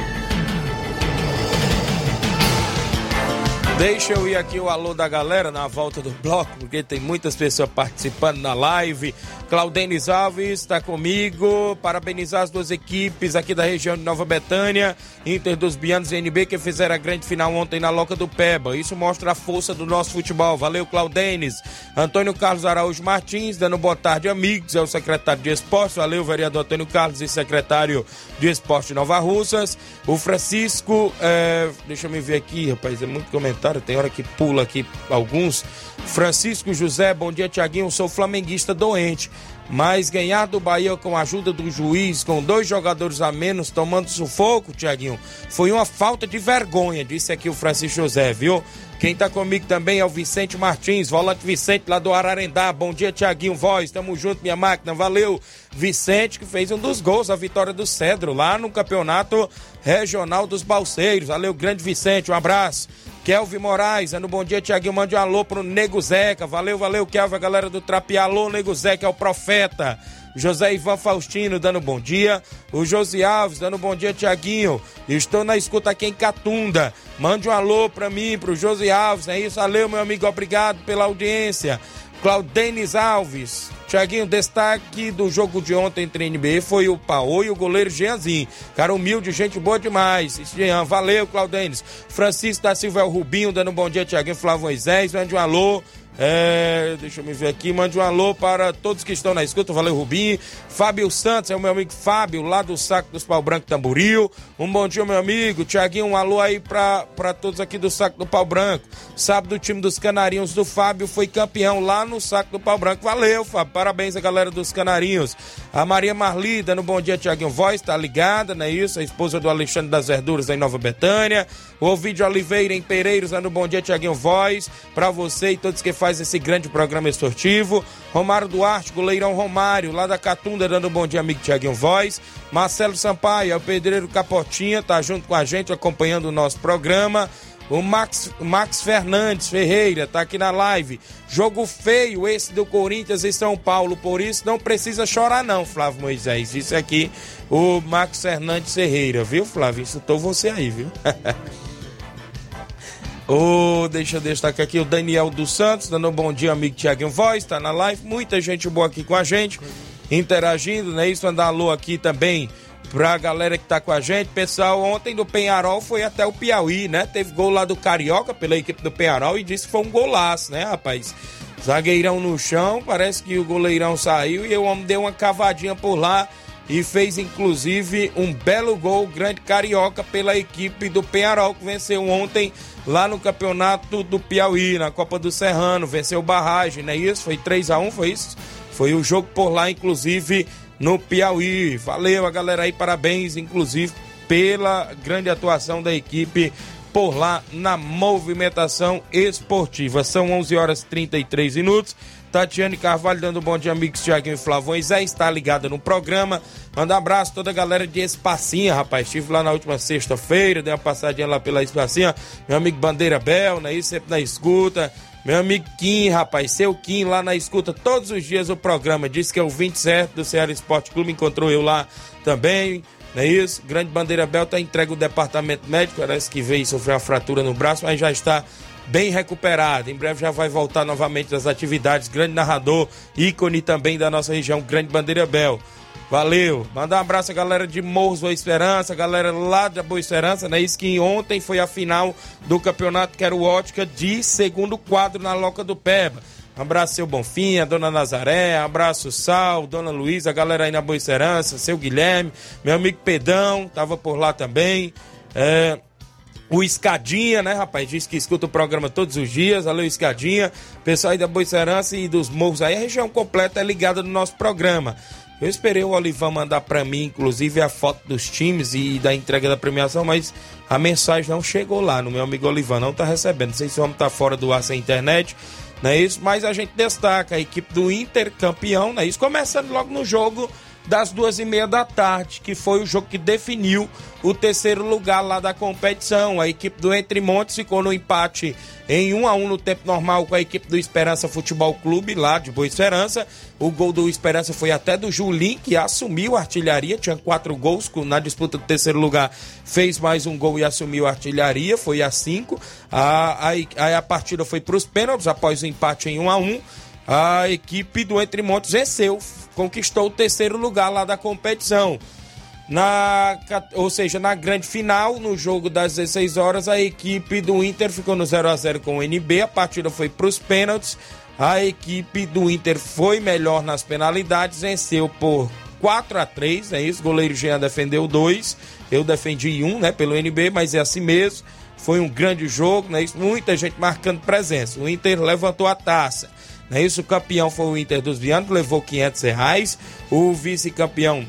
Deixa eu ir aqui o alô da galera na volta do bloco, porque tem muitas pessoas participando na live. Claudenis Alves está comigo. Parabenizar as duas equipes aqui da região de Nova Betânia, Inter dos Bianos e NB, que fizeram a grande final ontem na Loca do Peba. Isso mostra a força do nosso futebol. Valeu, Claudenis. Antônio Carlos Araújo Martins, dando boa tarde, amigos. É o secretário de Esportes. Valeu, vereador Antônio Carlos e secretário de Esporte Nova Russas. O Francisco, é... deixa eu me ver aqui, rapaz, é muito comentário. Tem hora que pula aqui alguns. Francisco José, bom dia, Tiaguinho. Sou flamenguista doente. Mas ganhar do Bahia com a ajuda do juiz, com dois jogadores a menos tomando sufoco, Tiaguinho, foi uma falta de vergonha, disse aqui o Francisco José, viu? Quem tá comigo também é o Vicente Martins, volante Vicente lá do Ararendá. Bom dia, Tiaguinho Voz. Tamo junto, minha máquina. Valeu. Vicente, que fez um dos gols, a vitória do Cedro, lá no Campeonato Regional dos Balseiros. Valeu, grande Vicente. Um abraço. Kelvin Moraes, no bom dia, Tiaguinho. Mande um alô pro Nego Zeca. Valeu, valeu, Kelvin, a galera do Trapiá. Alô, Nego Zeca, é o profeta. José Ivan Faustino dando bom dia. O Josi Alves dando bom dia, Tiaguinho. Estou na escuta aqui em Catunda. Mande um alô pra mim, pro Josi Alves. É isso, valeu, meu amigo. Obrigado pela audiência. Claudenis Alves. Tiaguinho, destaque do jogo de ontem entre NBA foi o Paô e o goleiro Jeanzinho. Cara humilde, gente boa demais. Jean, valeu, Claudenis. Francisco da Silva é o Rubinho, dando um bom dia, Tiaguinho. Flávio Moisés, mande um alô. É, deixa eu me ver aqui, mande um alô para todos que estão na escuta, valeu Rubinho, Fábio Santos, é o meu amigo Fábio, lá do Saco dos Pau Branco Tamboril, um bom dia meu amigo, Tiaguinho, um alô aí para todos aqui do Saco do Pau Branco, sábado o time dos Canarinhos do Fábio foi campeão lá no Saco do Pau Branco, valeu Fábio, parabéns a galera dos Canarinhos, a Maria Marli, dando bom dia Tiaguinho. Voz, tá ligada, não é isso, a esposa do Alexandre das Verduras em Nova Betânia, o Ovidio Oliveira em Pereiros, dando bom dia Tiaguinho. Voz, para você e todos que faz esse grande programa esportivo. Romário Duarte, goleirão Romário, lá da Catunda, dando um bom dia, amigo Tiaguinho Voz. Marcelo Sampaio, é o pedreiro Capotinha, tá junto com a gente, acompanhando o nosso programa. O Max, Max Fernandes Ferreira tá aqui na live. Jogo feio esse do Corinthians e São Paulo, por isso não precisa chorar não, Flávio Moisés. Isso aqui, o Max Fernandes Ferreira, viu, Flávio? Insultou você aí, viu? Oh, deixa eu destacar aqui o Daniel dos Santos, dando um bom dia, amigo Tiaguinho Voz, tá na live. Muita gente boa aqui com a gente, interagindo, né? Isso, mandar alô aqui também pra galera que tá com a gente. Pessoal, ontem do Penharol foi até o Piauí, né? Teve gol lá do Carioca pela equipe do Penharol e disse que foi um golaço, né, rapaz? Zagueirão no chão, parece que o goleirão saiu e o homem deu uma cavadinha por lá e fez inclusive um belo gol grande carioca pela equipe do Penharol que venceu ontem lá no campeonato do Piauí, na Copa do Serrano, venceu barragem, não é isso? Foi 3 a 1 foi isso? Foi o jogo por lá, inclusive, no Piauí. Valeu a galera aí, parabéns, inclusive, pela grande atuação da equipe por lá na movimentação esportiva. São 11 horas e 33 minutos. Tatiane Carvalho dando um bom dia, amigos Tiaguinho e Flavões. Zé está ligada no programa. Manda um abraço a toda a galera de Espacinha, rapaz. Estive lá na última sexta-feira, dei uma passadinha lá pela Espacinha. Meu amigo Bandeira Bel, né? sempre na escuta. Meu amigo Kim, rapaz, seu Kim lá na escuta todos os dias o programa. Disse que é o 27 do Ceará Esporte Clube, encontrou eu lá também. Não é isso? Grande Bandeira Bel tá entregue o departamento médico, parece que veio sofrer uma fratura no braço, mas já está bem recuperado. Em breve já vai voltar novamente das atividades. Grande narrador, ícone também da nossa região, Grande Bandeira Bel. Valeu. Mandar um abraço à galera de Morros Boa Esperança, galera lá da Boa Esperança, né? Isso que ontem foi a final do campeonato Quero Ótica de segundo quadro na Loca do Peba. abraço seu Bonfim, a dona Nazaré, abraço Sal, dona Luísa, a galera aí na Boa Serança, seu Guilherme, meu amigo Pedão, tava por lá também. É, o Escadinha, né, rapaz? Diz que escuta o programa todos os dias. Valeu, Escadinha. Pessoal aí da Boicerança e dos morros aí, a região completa é ligada no nosso programa. Eu esperei o Olivão mandar para mim, inclusive, a foto dos times e da entrega da premiação, mas a mensagem não chegou lá no meu amigo Olivão, não tá recebendo. Não sei se o homem tá fora do ar sem internet, não é isso? Mas a gente destaca a equipe do Inter campeão, não é isso? Começando logo no jogo das duas e meia da tarde, que foi o jogo que definiu o terceiro lugar lá da competição. A equipe do Entre Montes ficou no empate em 1 a 1 no tempo normal com a equipe do Esperança Futebol Clube lá de Boa Esperança. O gol do Esperança foi até do Julim, que assumiu a artilharia, tinha quatro gols na disputa do terceiro lugar, fez mais um gol e assumiu a artilharia, foi a cinco. A, a, a partida foi para os pênaltis após o empate em 1 a 1 a equipe do Entre Montes venceu, conquistou o terceiro lugar lá da competição. Na, ou seja, na grande final, no jogo das 16 horas, a equipe do Inter ficou no 0 a 0 com o NB. A partida foi para os pênaltis. A equipe do Inter foi melhor nas penalidades, venceu por 4 a 3 é isso. O goleiro Jean defendeu dois, eu defendi um, né, pelo NB, mas é assim mesmo. Foi um grande jogo, né? Muita gente marcando presença. O Inter levantou a taça. Não é isso? O campeão foi o Inter dos Vianos, levou 500 reais. O vice-campeão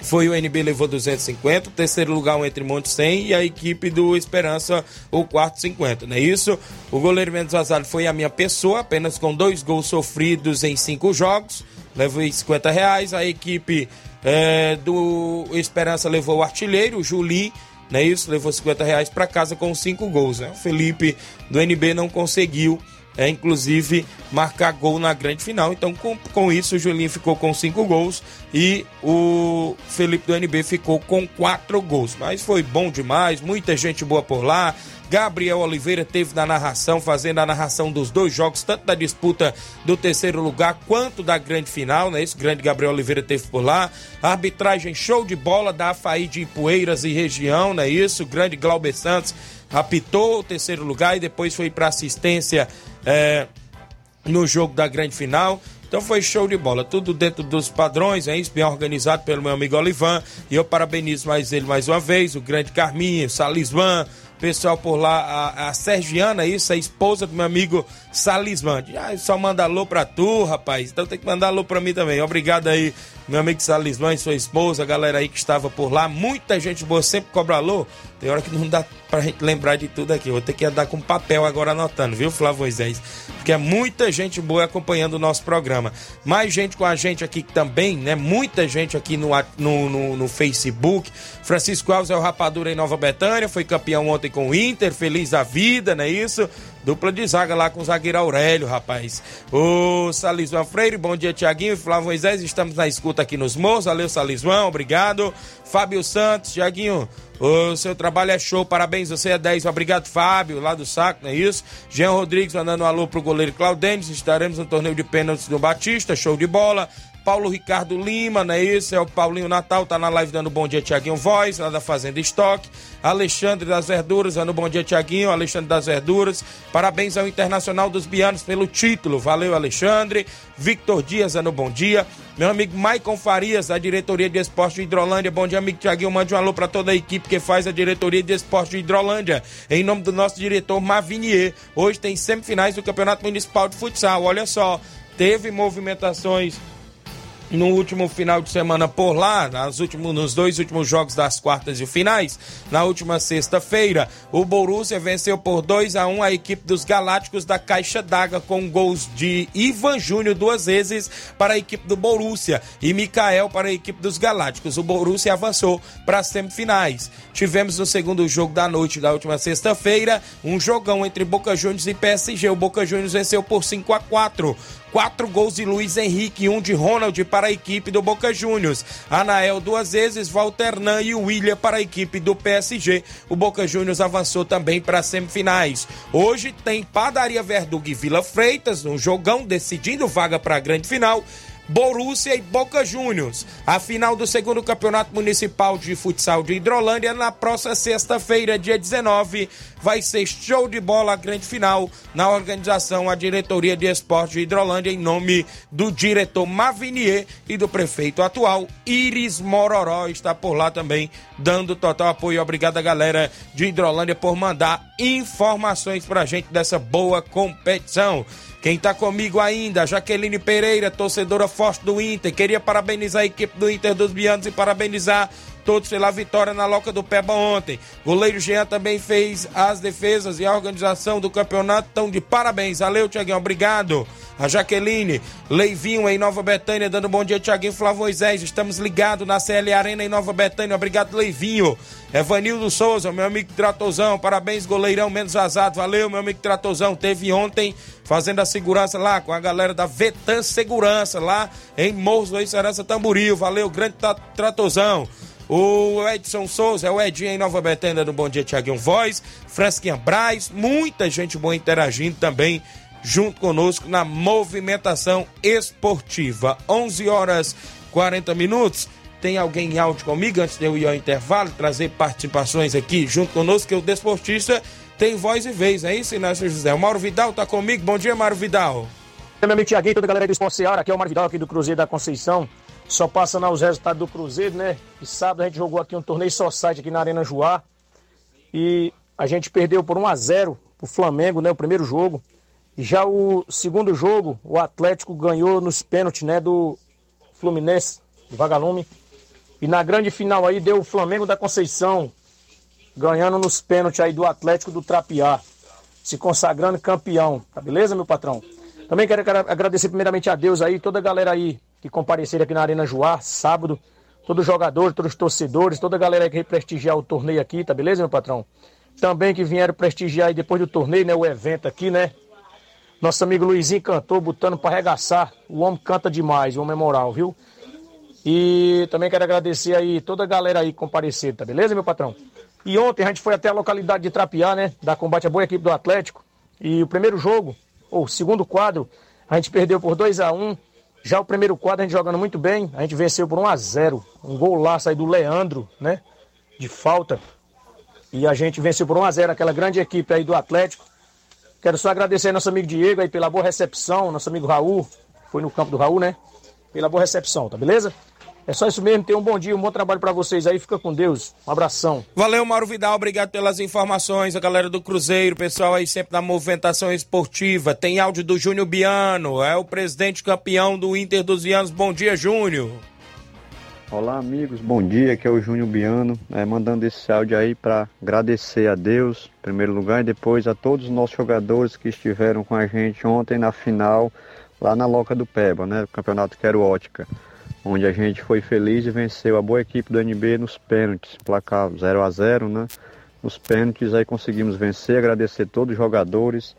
foi o NB, levou 250. O terceiro lugar, o Entre Montes 100. E a equipe do Esperança, o quarto 50. Não é isso? O goleiro menos vazado foi a minha pessoa, apenas com dois gols sofridos em cinco jogos. Levou 50 reais. A equipe é, do Esperança levou o artilheiro, o Julim. Não é isso? Levou 50 reais para casa com cinco gols. Né? O Felipe do NB não conseguiu é, inclusive marcar gol na grande final. Então, com, com isso, o Julinho ficou com cinco gols e o Felipe do NB ficou com quatro gols. Mas foi bom demais, muita gente boa por lá. Gabriel Oliveira teve na narração, fazendo a narração dos dois jogos, tanto da disputa do terceiro lugar quanto da grande final, né? Esse grande Gabriel Oliveira teve por lá. arbitragem show de bola da Afaí de Ipueiras e região, né? Isso, grande Glauber Santos apitou o terceiro lugar e depois foi para assistência é, no jogo da grande final. Então foi show de bola, tudo dentro dos padrões, é isso, bem organizado pelo meu amigo Olivan. E eu parabenizo mais ele mais uma vez, o grande Carminho, Salisvan, pessoal por lá, a, a Sergiana, isso, a esposa do meu amigo Salisvan. Ah, só manda alô pra tu, rapaz. Então tem que mandar alô pra mim também. Obrigado aí, meu amigo Salisvan e sua esposa, a galera aí que estava por lá. Muita gente boa, sempre cobra alô. Tem hora que não dá pra gente lembrar de tudo aqui. Vou ter que andar com papel agora anotando, viu, Flávio Moisés? Porque é muita gente boa acompanhando o nosso programa. Mais gente com a gente aqui também, né? Muita gente aqui no, no, no, no Facebook. Francisco Alves é o rapadura em Nova Betânia, foi campeão ontem com o Inter, feliz da vida, não é isso? Dupla de zaga lá com o zagueiro Aurélio, rapaz. O Salismão Freire, bom dia, Tiaguinho. Flávio Moisés, estamos na escuta aqui nos morros. Valeu, Salismão, obrigado. Fábio Santos, Tiaguinho, o seu trabalho é show, parabéns, você é 10. Obrigado, Fábio, lá do saco, não é isso? Jean Rodrigues mandando um alô pro goleiro Claudênis. Estaremos no torneio de pênaltis do Batista, show de bola. Paulo Ricardo Lima, não é isso? É o Paulinho Natal, tá na live dando bom dia, Tiaguinho Voz, lá da Fazenda Estoque. Alexandre das Verduras, dando bom dia, Tiaguinho. Alexandre das Verduras. Parabéns ao Internacional dos Bianos pelo título. Valeu, Alexandre. Victor Dias, dando bom dia. Meu amigo Maicon Farias, da diretoria de esporte de Hidrolândia. Bom dia, amigo Tiaguinho. Mande um alô para toda a equipe que faz a diretoria de esporte de Hidrolândia. Em nome do nosso diretor Mavinier. Hoje tem semifinais do Campeonato Municipal de Futsal. Olha só, teve movimentações no último final de semana por lá, nas últimos, nos dois últimos jogos das quartas e finais. Na última sexta-feira, o Borussia venceu por 2 a 1 a equipe dos Galácticos da Caixa d'Água com gols de Ivan Júnior duas vezes para a equipe do Borussia e Mikael para a equipe dos Galácticos. O Borussia avançou para as semifinais. Tivemos no segundo jogo da noite da última sexta-feira um jogão entre Boca Juniors e PSG. O Boca Juniors venceu por 5 a 4 quatro gols de Luiz Henrique e um de Ronald para a equipe do Boca Juniors. Anael duas vezes, Walternan e William para a equipe do PSG. O Boca Juniors avançou também para as semifinais. Hoje tem Padaria Verduga e Vila Freitas no jogão decidindo vaga para a grande final. Borussia e Boca Juniors. A final do segundo campeonato municipal de futsal de Hidrolândia na próxima sexta-feira, dia 19, vai ser show de bola a grande final na organização, a diretoria de esporte de Hidrolândia, em nome do diretor Mavinier e do prefeito atual, Iris Mororó, está por lá também, dando total apoio. Obrigado a galera de Hidrolândia por mandar informações pra gente dessa boa competição. Quem tá comigo ainda, Jaqueline Pereira, torcedora forte do Inter. Queria parabenizar a equipe do Inter dos Bianos e parabenizar todos pela vitória na Loca do Peba ontem. Goleiro Jean também fez as defesas e a organização do campeonato. Então, de parabéns. Valeu, Tiaguinho. Obrigado. A Jaqueline, Leivinho em Nova Betânia, dando bom dia, Tiaguinho Flávio Moisés. Estamos ligados na CL Arena em Nova Betânia. Obrigado, Leivinho. Evanildo Souza, meu amigo Tratozão, parabéns, goleirão menos vazado. Valeu, meu amigo Tratozão. Teve ontem fazendo a segurança lá com a galera da Vetan Segurança, lá em Morros do Serança Tamboril. Valeu, grande Tratozão. O Edson Souza, é o Edinho em Nova Betânia do Bom Dia Tiaguinho Voz, Fresquinha Braz, muita gente boa interagindo também junto conosco na movimentação esportiva. 11 horas 40 minutos. Tem alguém em áudio comigo antes de eu ir ao intervalo, trazer participações aqui junto conosco, que o desportista tem voz e vez, é isso, Inácio José? O Mauro Vidal tá comigo. Bom dia, Mauro Vidal. Meu amigo Tiaguinho, toda a galera do Esporte Seara, aqui é o Mauro Vidal aqui do Cruzeiro da Conceição. Só passando os resultados do Cruzeiro, né? E sábado a gente jogou aqui um torneio só site aqui na Arena Joá. E a gente perdeu por 1 a 0 pro Flamengo, né? O primeiro jogo. Já o segundo jogo, o Atlético ganhou nos pênaltis, né? Do Fluminense, do Vagalume. E na grande final aí deu o Flamengo da Conceição, ganhando nos pênaltis aí do Atlético do Trapiá, se consagrando campeão. Tá beleza, meu patrão? Também quero agradecer primeiramente a Deus aí, toda a galera aí que compareceram aqui na Arena Joá, sábado. Todos os jogadores, todos os torcedores, toda a galera que veio prestigiar o torneio aqui, tá beleza, meu patrão? Também que vieram prestigiar aí depois do torneio, né? O evento aqui, né? Nosso amigo Luizinho cantou, botando para arregaçar. O homem canta demais, o homem é moral, viu? E também quero agradecer aí toda a galera aí que compareceu, tá beleza, meu patrão? E ontem a gente foi até a localidade de Trapiá, né? Da combate a boa equipe do Atlético. E o primeiro jogo, ou segundo quadro, a gente perdeu por 2 a 1 um, Já o primeiro quadro a gente jogando muito bem, a gente venceu por 1 a 0 Um golaço aí do Leandro, né? De falta. E a gente venceu por 1 a 0 aquela grande equipe aí do Atlético. Quero só agradecer ao nosso amigo Diego aí pela boa recepção, nosso amigo Raul, foi no campo do Raul, né? Pela boa recepção, tá beleza? É só isso mesmo, tenham um bom dia, um bom trabalho para vocês aí, fica com Deus. Um abração. Valeu, Mauro Vidal, obrigado pelas informações. A galera do Cruzeiro, pessoal aí sempre na movimentação esportiva. Tem áudio do Júnior Biano, é o presidente campeão do Inter dos Vianos. Bom dia, Júnior. Olá, amigos, bom dia. Aqui é o Júnior Biano, é, mandando esse áudio aí para agradecer a Deus, em primeiro lugar, e depois a todos os nossos jogadores que estiveram com a gente ontem na final, lá na Loca do Peba, né? Campeonato Quero Ótica onde a gente foi feliz e venceu a boa equipe do NB nos pênaltis, placar 0 a 0 né? Nos pênaltis aí conseguimos vencer, agradecer todos os jogadores,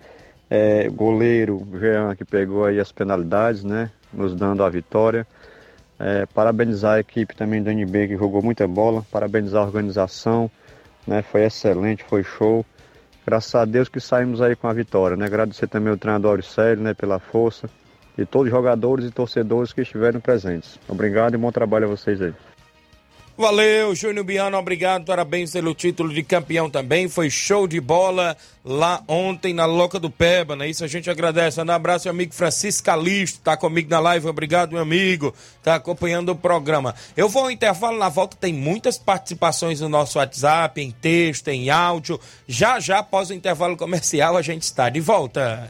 é, goleiro Jean que pegou aí as penalidades, né? Nos dando a vitória. É, parabenizar a equipe também do NB que jogou muita bola, parabenizar a organização, né? Foi excelente, foi show. Graças a Deus que saímos aí com a vitória, né? Agradecer também ao treinador Auricélio, né? Pela força e todos os jogadores e torcedores que estiveram presentes. Obrigado e bom trabalho a vocês aí. Valeu, Júnior Biano, obrigado, parabéns pelo título de campeão também. Foi show de bola lá ontem na Loca do Peba, né? Isso a gente agradece. Um abraço, meu amigo Francisco Calisto, tá comigo na live, obrigado, meu amigo, tá acompanhando o programa. Eu vou ao intervalo, na volta tem muitas participações no nosso WhatsApp, em texto, em áudio. Já já, após o intervalo comercial, a gente está de volta.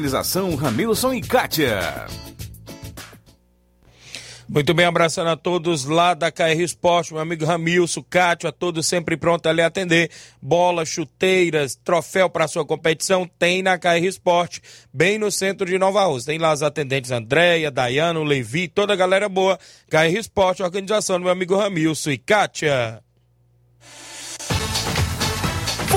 Ramilson e Kátia. Muito bem, abraçando a todos lá da KR Esporte, meu amigo Ramilson, Cátio, a todos sempre pronto a atender. Bolas, chuteiras, troféu para sua competição, tem na KR Esporte, bem no centro de Nova Rússia. Tem lá as atendentes Andréia, Dayano, Levi, toda a galera boa. KR Esporte, organização do meu amigo Ramilson e Kátia.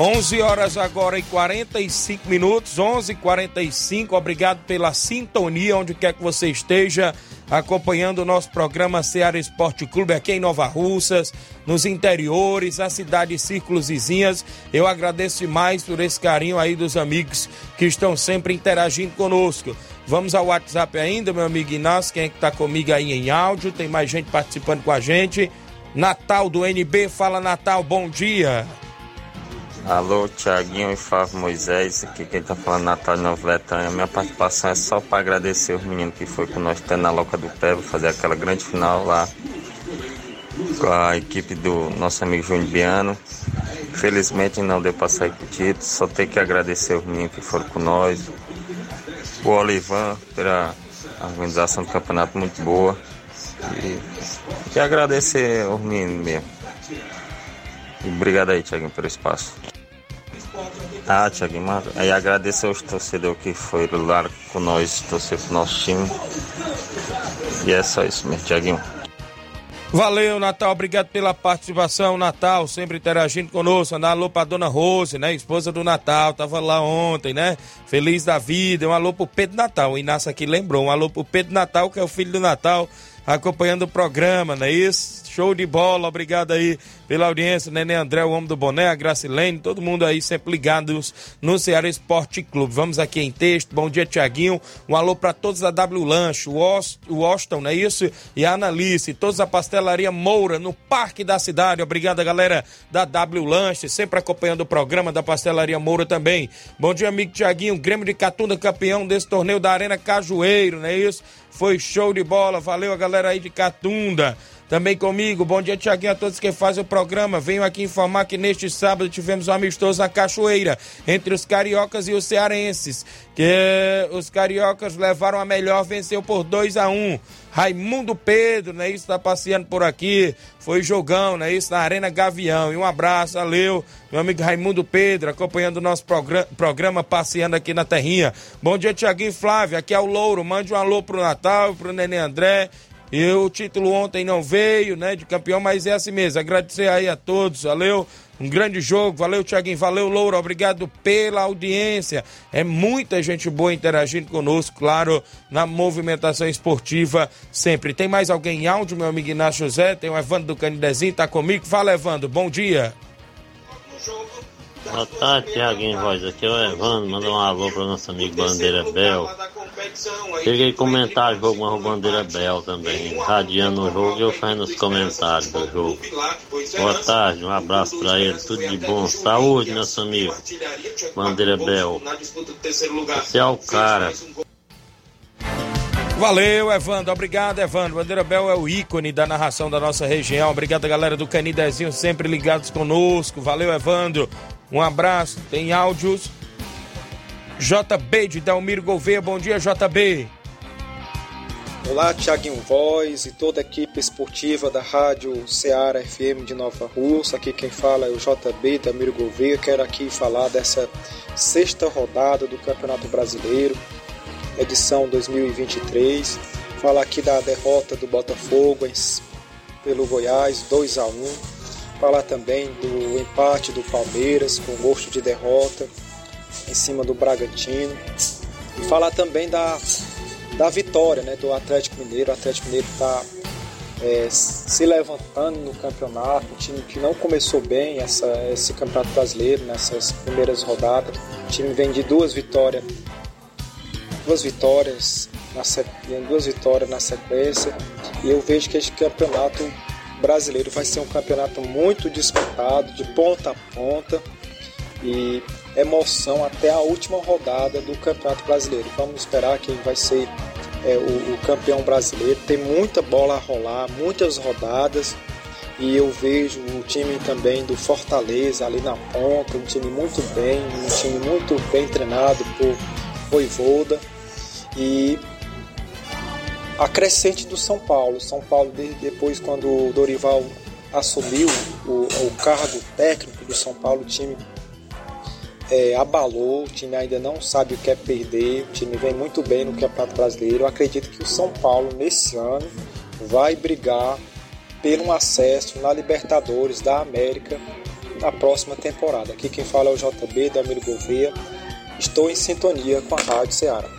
11 horas agora e 45 minutos, 11 h 45 Obrigado pela sintonia, onde quer que você esteja acompanhando o nosso programa Ceará Esporte Clube aqui em Nova Russas, nos interiores, as cidades círculos vizinhas. Eu agradeço demais por esse carinho aí dos amigos que estão sempre interagindo conosco. Vamos ao WhatsApp ainda, meu amigo Inácio, quem é que tá comigo aí em áudio? Tem mais gente participando com a gente. Natal do NB, fala Natal, bom dia. Alô, Tiaguinho e Flávio Moisés, aqui quem tá falando Natal de Nova Bretanha. Minha participação é só para agradecer os meninos que foi com nós na Loca do Pé, fazer aquela grande final lá com a equipe do nosso amigo Júnior Biano. Infelizmente não deu para sair com o título, só tenho que agradecer os meninos que foram com nós. O Olivan pela organização do campeonato muito boa. E, e agradecer os meninos mesmo. Obrigado aí, Tiaguinho, pelo espaço. Ah, Thiago, aí agradecer aos torcedores que foram lá com nós, torcer pro nosso time. E é só isso mesmo, Thiaguinho. Valeu, Natal, obrigado pela participação, Natal, sempre interagindo conosco. Andar alô pra dona Rose, né? Esposa do Natal, tava lá ontem, né? Feliz da vida. Um alô pro Pedro Natal. O Inácio aqui lembrou. Um alô pro Pedro Natal, que é o filho do Natal, acompanhando o programa, não é isso? Show de bola, obrigado aí pela audiência, Nenê André, o homem do boné, a Gracilene, todo mundo aí sempre ligados no Ceará Esporte Clube. Vamos aqui em texto. Bom dia, Tiaguinho. Um alô para todos da W Lanche, o Austin, não é isso? E a Analice, todos da Pastelaria Moura, no Parque da Cidade. Obrigado, galera da W Lanche, sempre acompanhando o programa da Pastelaria Moura também. Bom dia, amigo Tiaguinho. Grêmio de Catunda, campeão desse torneio da Arena Cajueiro, não é isso? Foi show de bola. Valeu a galera aí de Catunda. Também comigo, bom dia, Tiaguinho, a todos que fazem o programa. Venho aqui informar que neste sábado tivemos um amistoso na Cachoeira, entre os cariocas e os cearenses. Que os cariocas levaram a melhor, venceu por 2 a 1 um. Raimundo Pedro, né? Isso tá passeando por aqui. Foi jogão, né? Isso na Arena Gavião. E um abraço, valeu, meu amigo Raimundo Pedro, acompanhando o nosso programa, programa passeando aqui na Terrinha. Bom dia, Tiaguinho Flávio. Aqui é o Louro. Mande um alô pro Natal, pro Nenê André e o título ontem não veio, né, de campeão, mas é assim mesmo. Agradecer aí a todos, valeu. Um grande jogo, valeu Tiaguinho, valeu Louro, obrigado pela audiência. É muita gente boa interagindo conosco, claro, na movimentação esportiva sempre. Tem mais alguém em áudio, meu amigo Inácio José? Tem o Evandro do Canidezinho, tá comigo? Fala, Evandro, bom dia. Boa tarde, Tiaguinho Voz. Aqui é o Evandro, manda um alô para o nosso amigo Bandeira Bel. Cheguei a comentar o jogo com a Bandeira Bel também, radiando o jogo e eu fazendo os comentários do jogo. Boa tarde, um abraço para ele, tudo de bom. Saúde, nosso amigo. Bandeira Bel. Você é o cara. Valeu, Evandro. Obrigado, Evandro. Bandeira Bel é o ícone da narração da nossa região. Obrigado, galera do Canidezinho, sempre ligados conosco. Valeu, Evandro. Um abraço. Tem áudios. JB de Dalmiro Gouveia. Bom dia, JB. Olá, Tiaguinho Voz e toda a equipe esportiva da Rádio Ceará FM de Nova Rússia. Aqui quem fala é o JB Dalmiro Gouveia. Quero aqui falar dessa sexta rodada do Campeonato Brasileiro, edição 2023. Falar aqui da derrota do Botafogo pelo Goiás, 2 a 1 Falar também do empate do Palmeiras com gosto de derrota em cima do Bragantino. E falar também da, da vitória né, do Atlético Mineiro. O Atlético Mineiro está é, se levantando no campeonato, um time que não começou bem essa, esse campeonato brasileiro nessas primeiras rodadas. O time vem de duas vitórias, duas vitórias na, duas vitórias na sequência. E eu vejo que este campeonato brasileiro vai ser um campeonato muito disputado, de ponta a ponta. E emoção até a última rodada do Campeonato Brasileiro. Vamos esperar quem vai ser é, o, o campeão brasileiro. Tem muita bola a rolar, muitas rodadas e eu vejo o time também do Fortaleza ali na ponta, um time muito bem, um time muito bem treinado por Voivoda e a crescente do São Paulo. São Paulo depois quando o Dorival assumiu o, o cargo técnico do São Paulo, o time é, abalou, o time ainda não sabe o que é perder, o time vem muito bem no Campeonato Brasileiro. Eu acredito que o São Paulo nesse ano vai brigar pelo acesso na Libertadores da América na próxima temporada. Aqui quem fala é o JB, Damiro Gouveia. Estou em sintonia com a Rádio Ceará.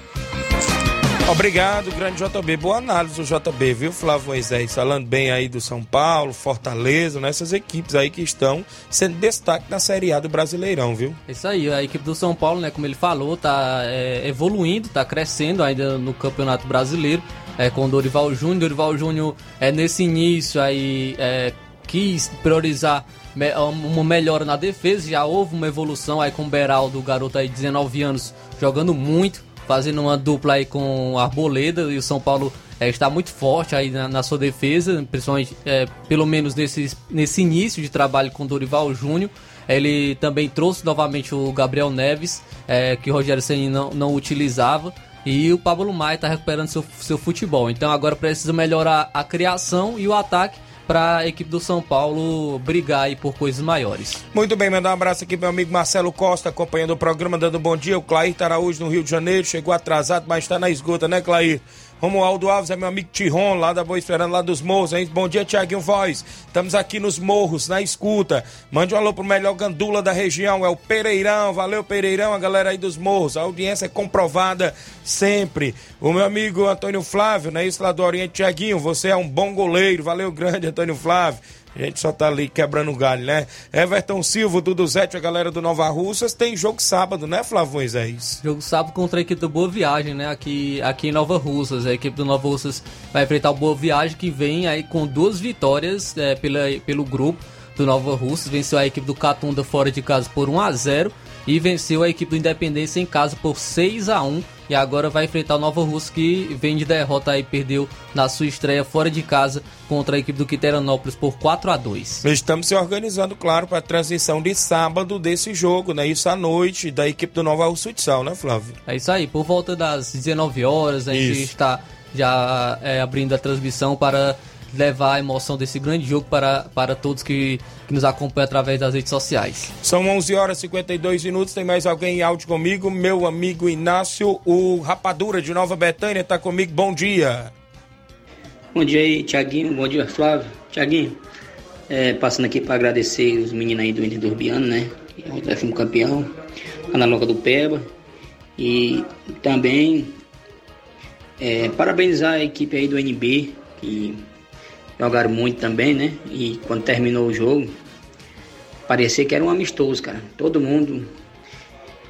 Obrigado, grande JB. Boa análise do JB, viu, Flávio Moisés? Falando bem aí do São Paulo, Fortaleza, nessas equipes aí que estão sendo destaque na Série A do Brasileirão, viu? Isso aí, a equipe do São Paulo, né, como ele falou, tá é, evoluindo, tá crescendo ainda no Campeonato Brasileiro, é, com o Dorival Júnior. Dorival Júnior, é, nesse início aí, é, quis priorizar uma melhora na defesa, já houve uma evolução aí com o Beraldo, garoto aí de 19 anos, jogando muito, fazendo uma dupla aí com Arboleda e o São Paulo é, está muito forte aí na, na sua defesa, principalmente é, pelo menos nesse, nesse início de trabalho com Dorival Júnior. Ele também trouxe novamente o Gabriel Neves, é, que o Rogério Senna não, não utilizava. E o Pablo Maia está recuperando seu, seu futebol. Então agora precisa melhorar a criação e o ataque para a equipe do São Paulo brigar aí por coisas maiores. Muito bem, mandar um abraço aqui meu amigo Marcelo Costa, acompanhando o programa, dando bom dia. O Clair Araújo no Rio de Janeiro, chegou atrasado, mas está na esgota, né, Clair? Romualdo Alves é meu amigo Tiron, lá da Boa Esperança, lá dos Morros, hein? Bom dia, Tiaguinho Voz. Estamos aqui nos Morros, na escuta. Mande um alô pro melhor gandula da região, é o Pereirão. Valeu, Pereirão, a galera aí dos Morros. A audiência é comprovada sempre. O meu amigo Antônio Flávio, né? Isso lá do Oriente, Tiaguinho, você é um bom goleiro. Valeu, grande Antônio Flávio. A gente só tá ali quebrando galho, né? Everton Silva, Dudu Zete, a galera do Nova Russas. Tem jogo sábado, né, Flávio Moisés? Jogo sábado contra a equipe do Boa Viagem, né? Aqui, aqui em Nova Russas. A equipe do Nova Russas vai enfrentar o Boa Viagem, que vem aí com duas vitórias é, pela, pelo grupo do Nova Russas. Venceu a equipe do Catunda fora de casa por 1 a 0 e venceu a equipe do Independência em casa por 6 a 1 e agora vai enfrentar o Nova Russa que vem de derrota e perdeu na sua estreia fora de casa contra a equipe do Quiteranópolis por 4 a 2. Estamos se organizando, claro, para a transmissão de sábado desse jogo, né? Isso à noite da equipe do Nova Russa Futsal, né, Flávio? É isso aí, por volta das 19 horas a gente isso. está já é, abrindo a transmissão para levar a emoção desse grande jogo para, para todos que, que nos acompanham através das redes sociais. São 11 horas e 52 minutos. Tem mais alguém em áudio comigo? Meu amigo Inácio, o Rapadura de Nova Betânia, está comigo. Bom dia. Bom dia aí, Tiaguinho. Bom dia, Flávio. Tiaguinho, é, passando aqui para agradecer os meninos aí do Inter do Urbiano, né? O décimo campeão, a Loca do Peba. E também é, parabenizar a equipe aí do NB, que jogaram muito também, né? E quando terminou o jogo, parecia que era um amistoso, cara. Todo mundo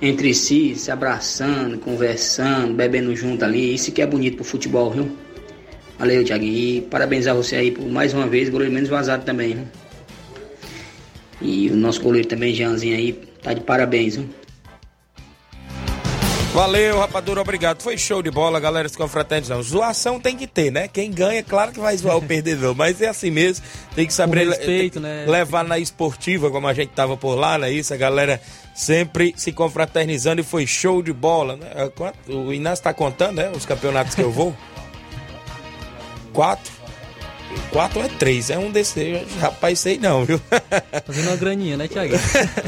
entre si, se abraçando, conversando, bebendo junto ali. Isso que é bonito pro futebol, viu? Valeu, Thiago. E parabenizar você aí por mais uma vez, goleiro menos vazado também, viu? E o nosso goleiro também, Jeanzinho aí, tá de parabéns, viu? Valeu, rapadura, obrigado. Foi show de bola, galera, se confraternizando. Zoação tem que ter, né? Quem ganha, claro que vai zoar o perdedor, mas é assim mesmo. Tem que saber respeito, né? levar na esportiva, como a gente tava por lá, né? Isso, a galera sempre se confraternizando e foi show de bola, né? O Inácio tá contando, né? Os campeonatos que eu vou. Quatro. Quatro é três, é um desses. Rapaz, sei não, viu? Fazendo uma graninha, né, Thiago?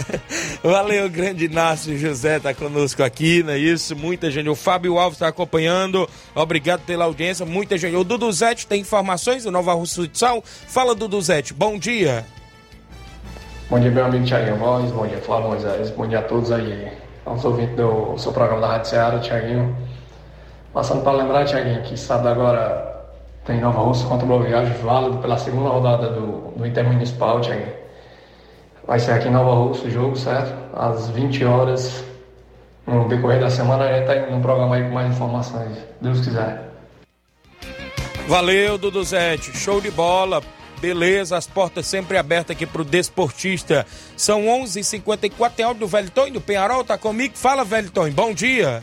Valeu, grande Inácio José tá conosco aqui, não é isso? Muita gente. O Fábio Alves está acompanhando. Obrigado pela audiência, muita gente. O Duduzete tem informações do Nova Rússia Futsal? Fala, Duduzete, bom dia. Bom dia, meu amigo Thiaguinho Voz, bom dia, Flávio Moisés, bom dia a todos aí, aos ouvintes do seu programa da Rádio Ceará, Thiaguinho. Passando para lembrar, Thiaguinho, que sábado agora tem Nova Russa contra o Boa Viagem, válido pela segunda rodada do, do Intermunicipal, Thiago. Vai ser aqui em Nova Russa o jogo, certo? Às 20 horas. No decorrer da semana a gente tá indo no programa aí com mais informações, Deus quiser. Valeu, Duduzete. Show de bola. beleza, as portas sempre abertas aqui pro desportista. São 11 h 54 tem áudio do Velho Tonho, do Penharol, tá comigo? Fala, Velho Tonho, bom dia.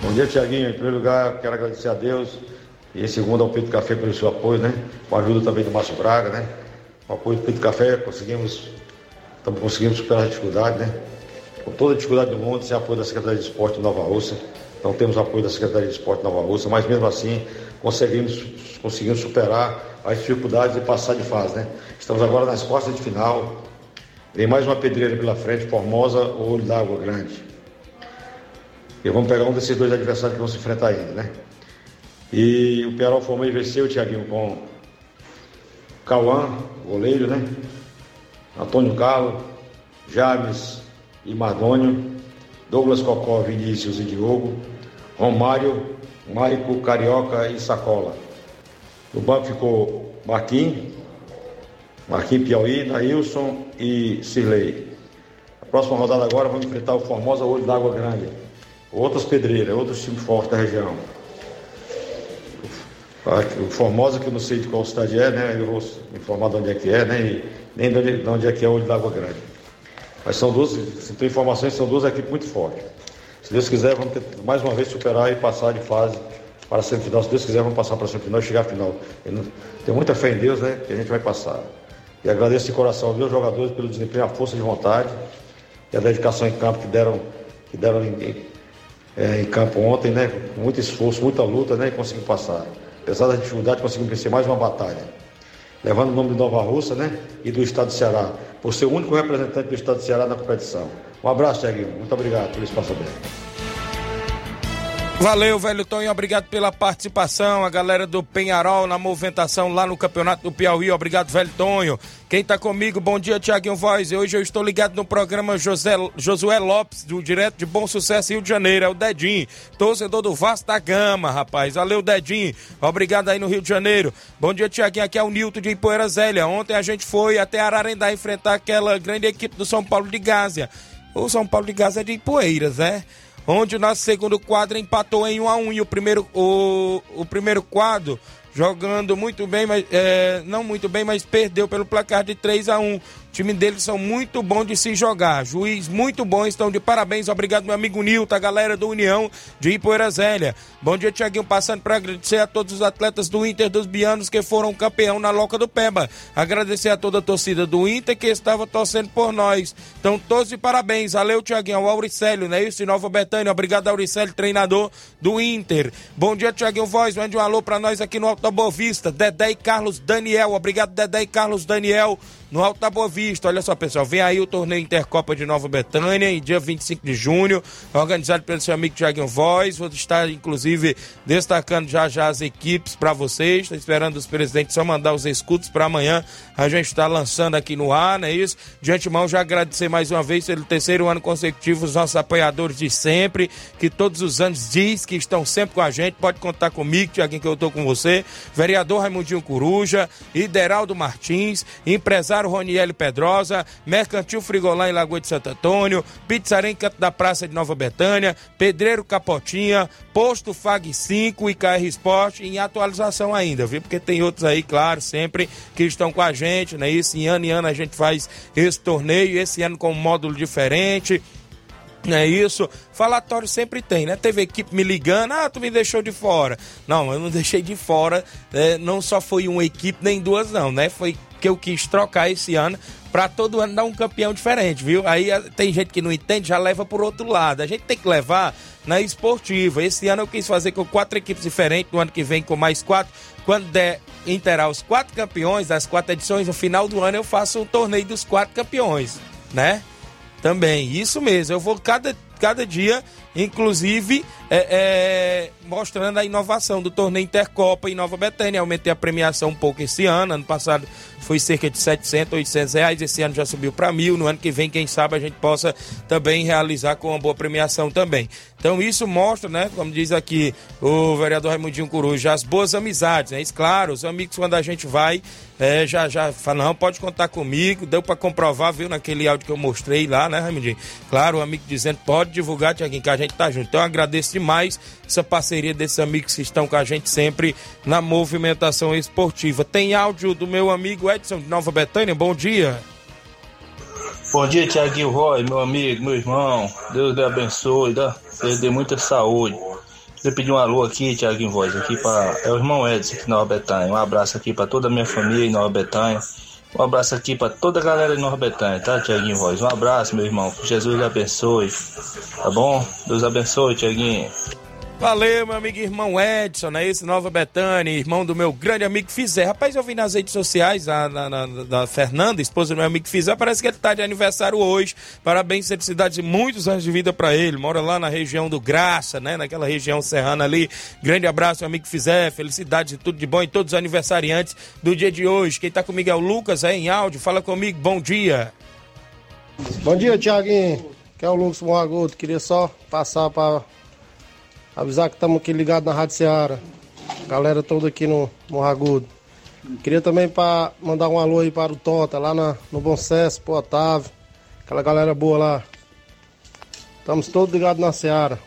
Bom dia, Tiaguinho. Em primeiro lugar, quero agradecer a Deus e segundo ao Pedro Café pelo seu apoio, né? Com a ajuda também do Márcio Braga, né? Com o apoio do Pedro Café, conseguimos, estamos conseguindo superar a dificuldade, né? Com toda a dificuldade do mundo, sem apoio da Secretaria de Esporte de Nova Rússia. Não temos apoio da Secretaria de Esporte de Nova Rússia, mas mesmo assim conseguimos, conseguimos superar as dificuldades e passar de fase, né? Estamos agora nas quartas de final. Vem mais uma pedreira pela frente, Formosa ou Olho d'Água Grande. E vamos pegar um desses dois adversários que vão se enfrentar ainda, né? E o Perol Formei venceu o Thiaguinho com Cauã, goleiro, né? Antônio Carlos, James e Mardônio, Douglas Cocó, Vinícius e Diogo, Romário, Maico, Carioca e Sacola. No banco ficou Marquinhos, Marquinhos Piauí, Nailson e Cirlei. A próxima rodada agora vamos enfrentar o Formosa Olho d'Água Grande outras pedreiras, outros times fortes da região. O Formosa, que eu não sei de qual cidade é, né? Eu vou informar de onde é que é? E nem de onde, de onde é que é o Olho d'Água Grande. Mas são duas, se tem informações, são duas equipes muito fortes. Se Deus quiser, vamos ter, mais uma vez superar e passar de fase para a semifinal. Se Deus quiser, vamos passar para a semifinal e chegar à final. Tenho muita fé em Deus, né? Que a gente vai passar. E agradeço de coração aos meus jogadores pelo desempenho, a força de vontade e a dedicação em campo que deram, que deram em, é, em campo ontem, né? Com muito esforço, muita luta, né? E conseguimos passar. Apesar da dificuldade, conseguimos vencer mais uma batalha. Levando o nome de Nova Russa, né? E do Estado do Ceará. Por ser o único representante do Estado do Ceará na competição. Um abraço, Thiaguinho. Muito obrigado pelo espaço aberto. Valeu, velho Tonho, obrigado pela participação. A galera do Penharol na movimentação lá no Campeonato do Piauí. Obrigado, velho Tonho. Quem tá comigo, bom dia, Tiaguinho Voz. Hoje eu estou ligado no programa José, Josué Lopes, do Direto de Bom Sucesso, Rio de Janeiro. É o Dedinho, torcedor do Vasco da Gama, rapaz. Valeu, Dedinho. Obrigado aí no Rio de Janeiro. Bom dia, Tiaguinho. Aqui é o Nilton de Ipoeira Zélia. Ontem a gente foi até Ararendá enfrentar aquela grande equipe do São Paulo de Gásia. O São Paulo de Gásia é de Ipoeiras, né? Onde o segundo quadro empatou em 1 a 1 e o primeiro, o, o primeiro quadro jogando muito bem, mas é, não muito bem, mas perdeu pelo placar de 3 a 1 time deles são muito bom de se jogar. Juiz muito bom, estão de parabéns. Obrigado, meu amigo Nilton, a galera do União de Ipoeira Zélia. Bom dia, Tiaguinho. Passando para agradecer a todos os atletas do Inter dos Bianos que foram campeão na Loca do Peba. Agradecer a toda a torcida do Inter que estava torcendo por nós. Então, todos de parabéns. Valeu, Tiaguinho. O Auricélio, né? Isso, Nova Betânia. Obrigado, Auricélio, treinador do Inter. Bom dia, Tiaguinho Voz. Mande um alô para nós aqui no Alto da Boa Vista. Dedé e Carlos Daniel. Obrigado, Dedé e Carlos Daniel no Alto da Boa Vista. Olha só, pessoal, vem aí o torneio Intercopa de Nova Betânia, em dia 25 de junho, organizado pelo seu amigo Tiaguinho Voz. Vou estar, inclusive, destacando já já as equipes para vocês. Estou esperando os presidentes só mandar os escudos para amanhã. A gente está lançando aqui no ar, não é isso? De antemão, já agradecer mais uma vez pelo terceiro ano consecutivo os nossos apoiadores de sempre, que todos os anos diz que estão sempre com a gente. Pode contar comigo, Tiaguinho, que eu estou com você. Vereador Raimundinho Coruja, Ideraldo Martins, empresário Claro Roniel Pedrosa, Mercantil Frigolã em Lagoa de Santo Antônio, Pizzarém Canto da Praça de Nova Betânia, Pedreiro Capotinha, Posto Fag 5 e KR Esporte em atualização ainda, viu? Porque tem outros aí, claro, sempre que estão com a gente, né? Isso, em ano em ano a gente faz esse torneio, esse ano com um módulo diferente. Não é isso? Falatório sempre tem, né? Teve equipe me ligando, ah, tu me deixou de fora. Não, eu não deixei de fora. Né? Não só foi uma equipe, nem duas, não, né? Foi que eu quis trocar esse ano para todo ano dar um campeão diferente, viu? Aí eh, tem gente que não entende, já leva por outro lado. A gente tem que levar na esportiva. Esse ano eu quis fazer com quatro equipes diferentes, no ano que vem com mais quatro. Quando der interar os quatro campeões das quatro edições, no final do ano eu faço um torneio dos quatro campeões, né? Também, isso mesmo. Eu vou cada, cada dia, inclusive, é, é, mostrando a inovação do torneio Intercopa em Nova Betânia. Aumentei a premiação um pouco esse ano. Ano passado foi cerca de 700, 800 reais. Esse ano já subiu para mil. No ano que vem, quem sabe, a gente possa também realizar com uma boa premiação também. Então isso mostra, né, como diz aqui o vereador Raimundinho Coruja, as boas amizades, né? Isso, claro, os amigos quando a gente vai, é, já já fala, não, pode contar comigo, deu para comprovar, viu, naquele áudio que eu mostrei lá, né, Raimundinho? Claro, o amigo dizendo, pode divulgar, Tiaguinho, que a gente tá junto. Então eu agradeço demais essa parceria desses amigos que estão com a gente sempre na movimentação esportiva. Tem áudio do meu amigo Edson de Nova Betânia, bom dia. Bom dia, Tiaguinho Roy, meu amigo, meu irmão. Deus lhe abençoe, dá, Deus dê muita saúde. Queria pedir um alô aqui, Tiaguinho Voz, aqui para é o irmão Edson aqui em Nova Betânia. Um abraço aqui para toda a minha família em Nova Betânia. Um abraço aqui para toda a galera de Nova Betânia, tá, Tiaguinho Voz? Um abraço, meu irmão. Jesus lhe abençoe. Tá bom? Deus abençoe, Tiaguinho. Valeu, meu amigo irmão Edson, né? Esse Nova Betânia, irmão do meu grande amigo Fizé. Rapaz, eu vi nas redes sociais da, na, na, da Fernanda, esposa do meu amigo Fizé, parece que ele tá de aniversário hoje. Parabéns, felicidades e muitos anos de vida para ele. Mora lá na região do Graça, né? Naquela região serrana ali. Grande abraço, meu amigo Fizé. Felicidades e tudo de bom em todos os aniversariantes do dia de hoje. Quem tá comigo é o Lucas, é em áudio. Fala comigo, bom dia. Bom dia, Tiaguinho. Que é o Lucas Morragudo. Queria só passar para avisar que estamos aqui ligados na Rádio Ceará. Galera toda aqui no Morragudo. Queria também para mandar um alô aí para o Tota, lá na, no Bom Sucesso, pro Otávio. Aquela galera boa lá. Estamos todos ligados na Ceará.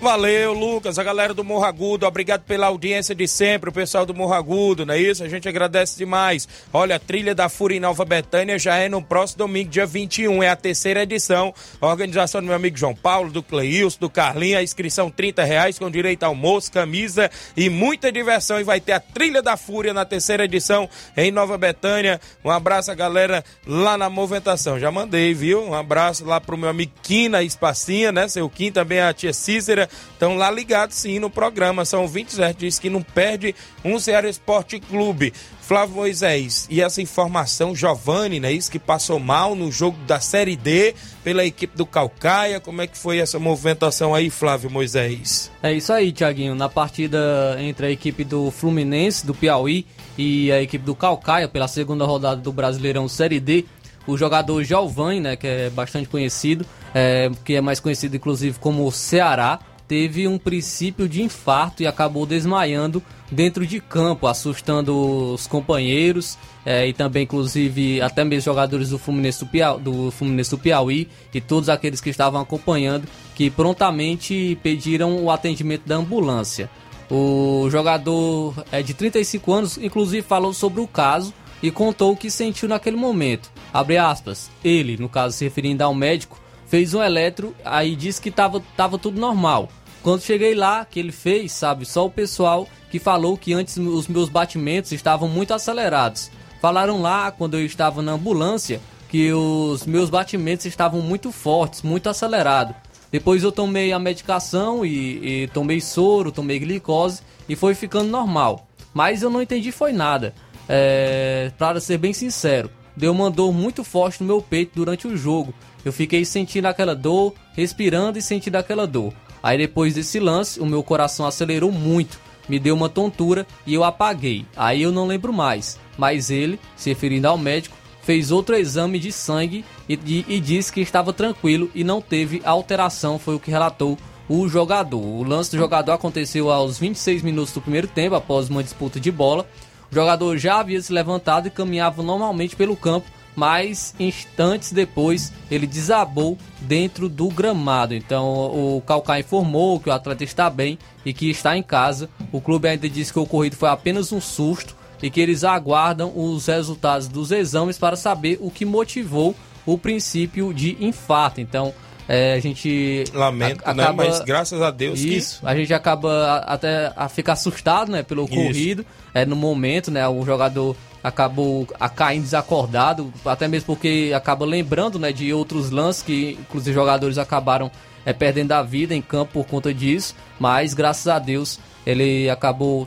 Valeu, Lucas, a galera do Morro Agudo, obrigado pela audiência de sempre, o pessoal do Morro Agudo, não é isso? A gente agradece demais. Olha, a trilha da Fúria em Nova Betânia já é no próximo domingo, dia 21, é a terceira edição. A organização do meu amigo João Paulo, do Cleilson, do Carlinho, a inscrição 30 reais com direito ao almoço, camisa e muita diversão. E vai ter a trilha da Fúria na terceira edição em Nova Betânia. Um abraço a galera lá na movimentação. Já mandei, viu? Um abraço lá pro meu amigo Quina Espacinha, né? Seu Kim também a tia Cícera estão lá ligados sim no programa. São 27, diz que não perde um Ceará Esporte Clube. Flávio Moisés, e essa informação, Giovanni, né? Isso que passou mal no jogo da Série D pela equipe do Calcaia. Como é que foi essa movimentação aí, Flávio Moisés? É isso aí, Tiaguinho. Na partida entre a equipe do Fluminense, do Piauí, e a equipe do Calcaia, pela segunda rodada do Brasileirão Série D, o jogador Giovanni, né, que é bastante conhecido, é, que é mais conhecido inclusive como Ceará, teve um princípio de infarto e acabou desmaiando dentro de campo, assustando os companheiros é, e também, inclusive, até mesmo jogadores do Fluminense do, Piauí, do Fluminense do Piauí e todos aqueles que estavam acompanhando, que prontamente pediram o atendimento da ambulância. O jogador é de 35 anos, inclusive, falou sobre o caso e contou o que sentiu naquele momento. Abre aspas, ele, no caso se referindo ao médico, fez um eletro, aí disse que estava tava tudo normal. Quando cheguei lá, que ele fez, sabe, só o pessoal que falou que antes os meus batimentos estavam muito acelerados. Falaram lá, quando eu estava na ambulância, que os meus batimentos estavam muito fortes, muito acelerados. Depois eu tomei a medicação e, e, tomei soro, tomei glicose e foi ficando normal. Mas eu não entendi foi nada. É, para ser bem sincero, deu uma dor muito forte no meu peito durante o jogo. Eu fiquei sentindo aquela dor, respirando e sentindo aquela dor. Aí depois desse lance, o meu coração acelerou muito, me deu uma tontura e eu apaguei. Aí eu não lembro mais. Mas ele, se referindo ao médico, fez outro exame de sangue e, e, e disse que estava tranquilo e não teve alteração, foi o que relatou o jogador. O lance do jogador aconteceu aos 26 minutos do primeiro tempo, após uma disputa de bola. O jogador já havia se levantado e caminhava normalmente pelo campo mas instantes depois ele desabou dentro do gramado. Então o Calcaia informou que o atleta está bem e que está em casa. O clube ainda disse que o ocorrido foi apenas um susto e que eles aguardam os resultados dos exames para saber o que motivou o princípio de infarto. Então é, a gente lamenta, a, né? acaba, né? Mas graças a Deus isso, que... a gente acaba até a ficar assustado, né, pelo ocorrido, é no momento, né, o jogador acabou a caindo desacordado, até mesmo porque acaba lembrando, né, de outros lances que inclusive jogadores acabaram é, perdendo a vida em campo por conta disso, mas graças a Deus ele acabou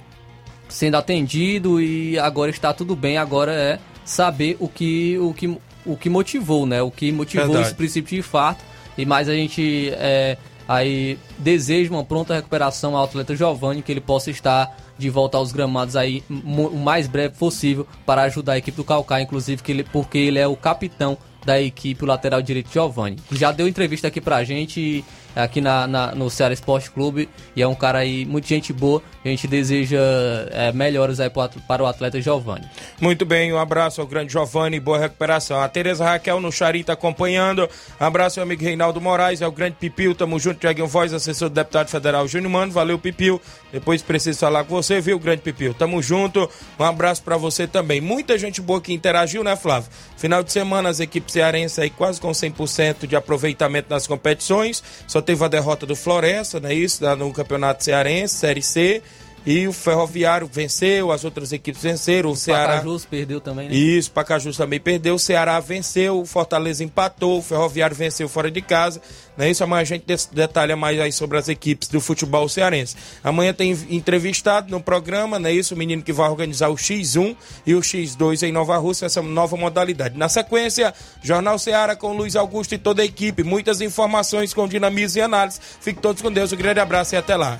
sendo atendido e agora está tudo bem, agora é saber o que o que o que motivou, né? O que motivou Verdade. esse princípio de infarto e mais a gente é, aí deseja uma pronta recuperação ao atleta Giovanni, que ele possa estar de volta aos gramados aí o mais breve possível para ajudar a equipe do Calcaia, inclusive que ele, porque ele é o capitão da equipe, o lateral direito Giovanni. Já deu entrevista aqui pra gente aqui na, na, no Ceará Esporte Clube e é um cara aí, muito gente boa. A gente deseja é, aí para o atleta Giovanni. Muito bem, um abraço ao grande Giovanni, boa recuperação. A Tereza Raquel no Charita acompanhando. Um abraço ao amigo Reinaldo Moraes, é o grande Pipil, tamo junto, Tiaguinho Voz, assessor do deputado federal Júnior Mano. Valeu, Pipil. Depois preciso falar com você, viu, grande Pipil? Tamo junto. Um abraço para você também. Muita gente boa que interagiu, né, Flávio? Final de semana, as equipes cearenses aí quase com 100% de aproveitamento nas competições. Só teve a derrota do Floresta, não é isso? No Campeonato Cearense, Série C. E o Ferroviário venceu, as outras equipes venceram, o Ceará... Pacajus perdeu também, né? Isso, Pacajus também perdeu, o Ceará venceu, o Fortaleza empatou, o Ferroviário venceu fora de casa, não é isso? Amanhã a gente detalha mais aí sobre as equipes do futebol cearense. Amanhã tem entrevistado no programa, não é isso? O menino que vai organizar o X1 e o X2 em Nova Rússia, essa nova modalidade. Na sequência, Jornal Ceará com Luiz Augusto e toda a equipe, muitas informações com dinamismo e análise. Fiquem todos com Deus, um grande abraço e até lá.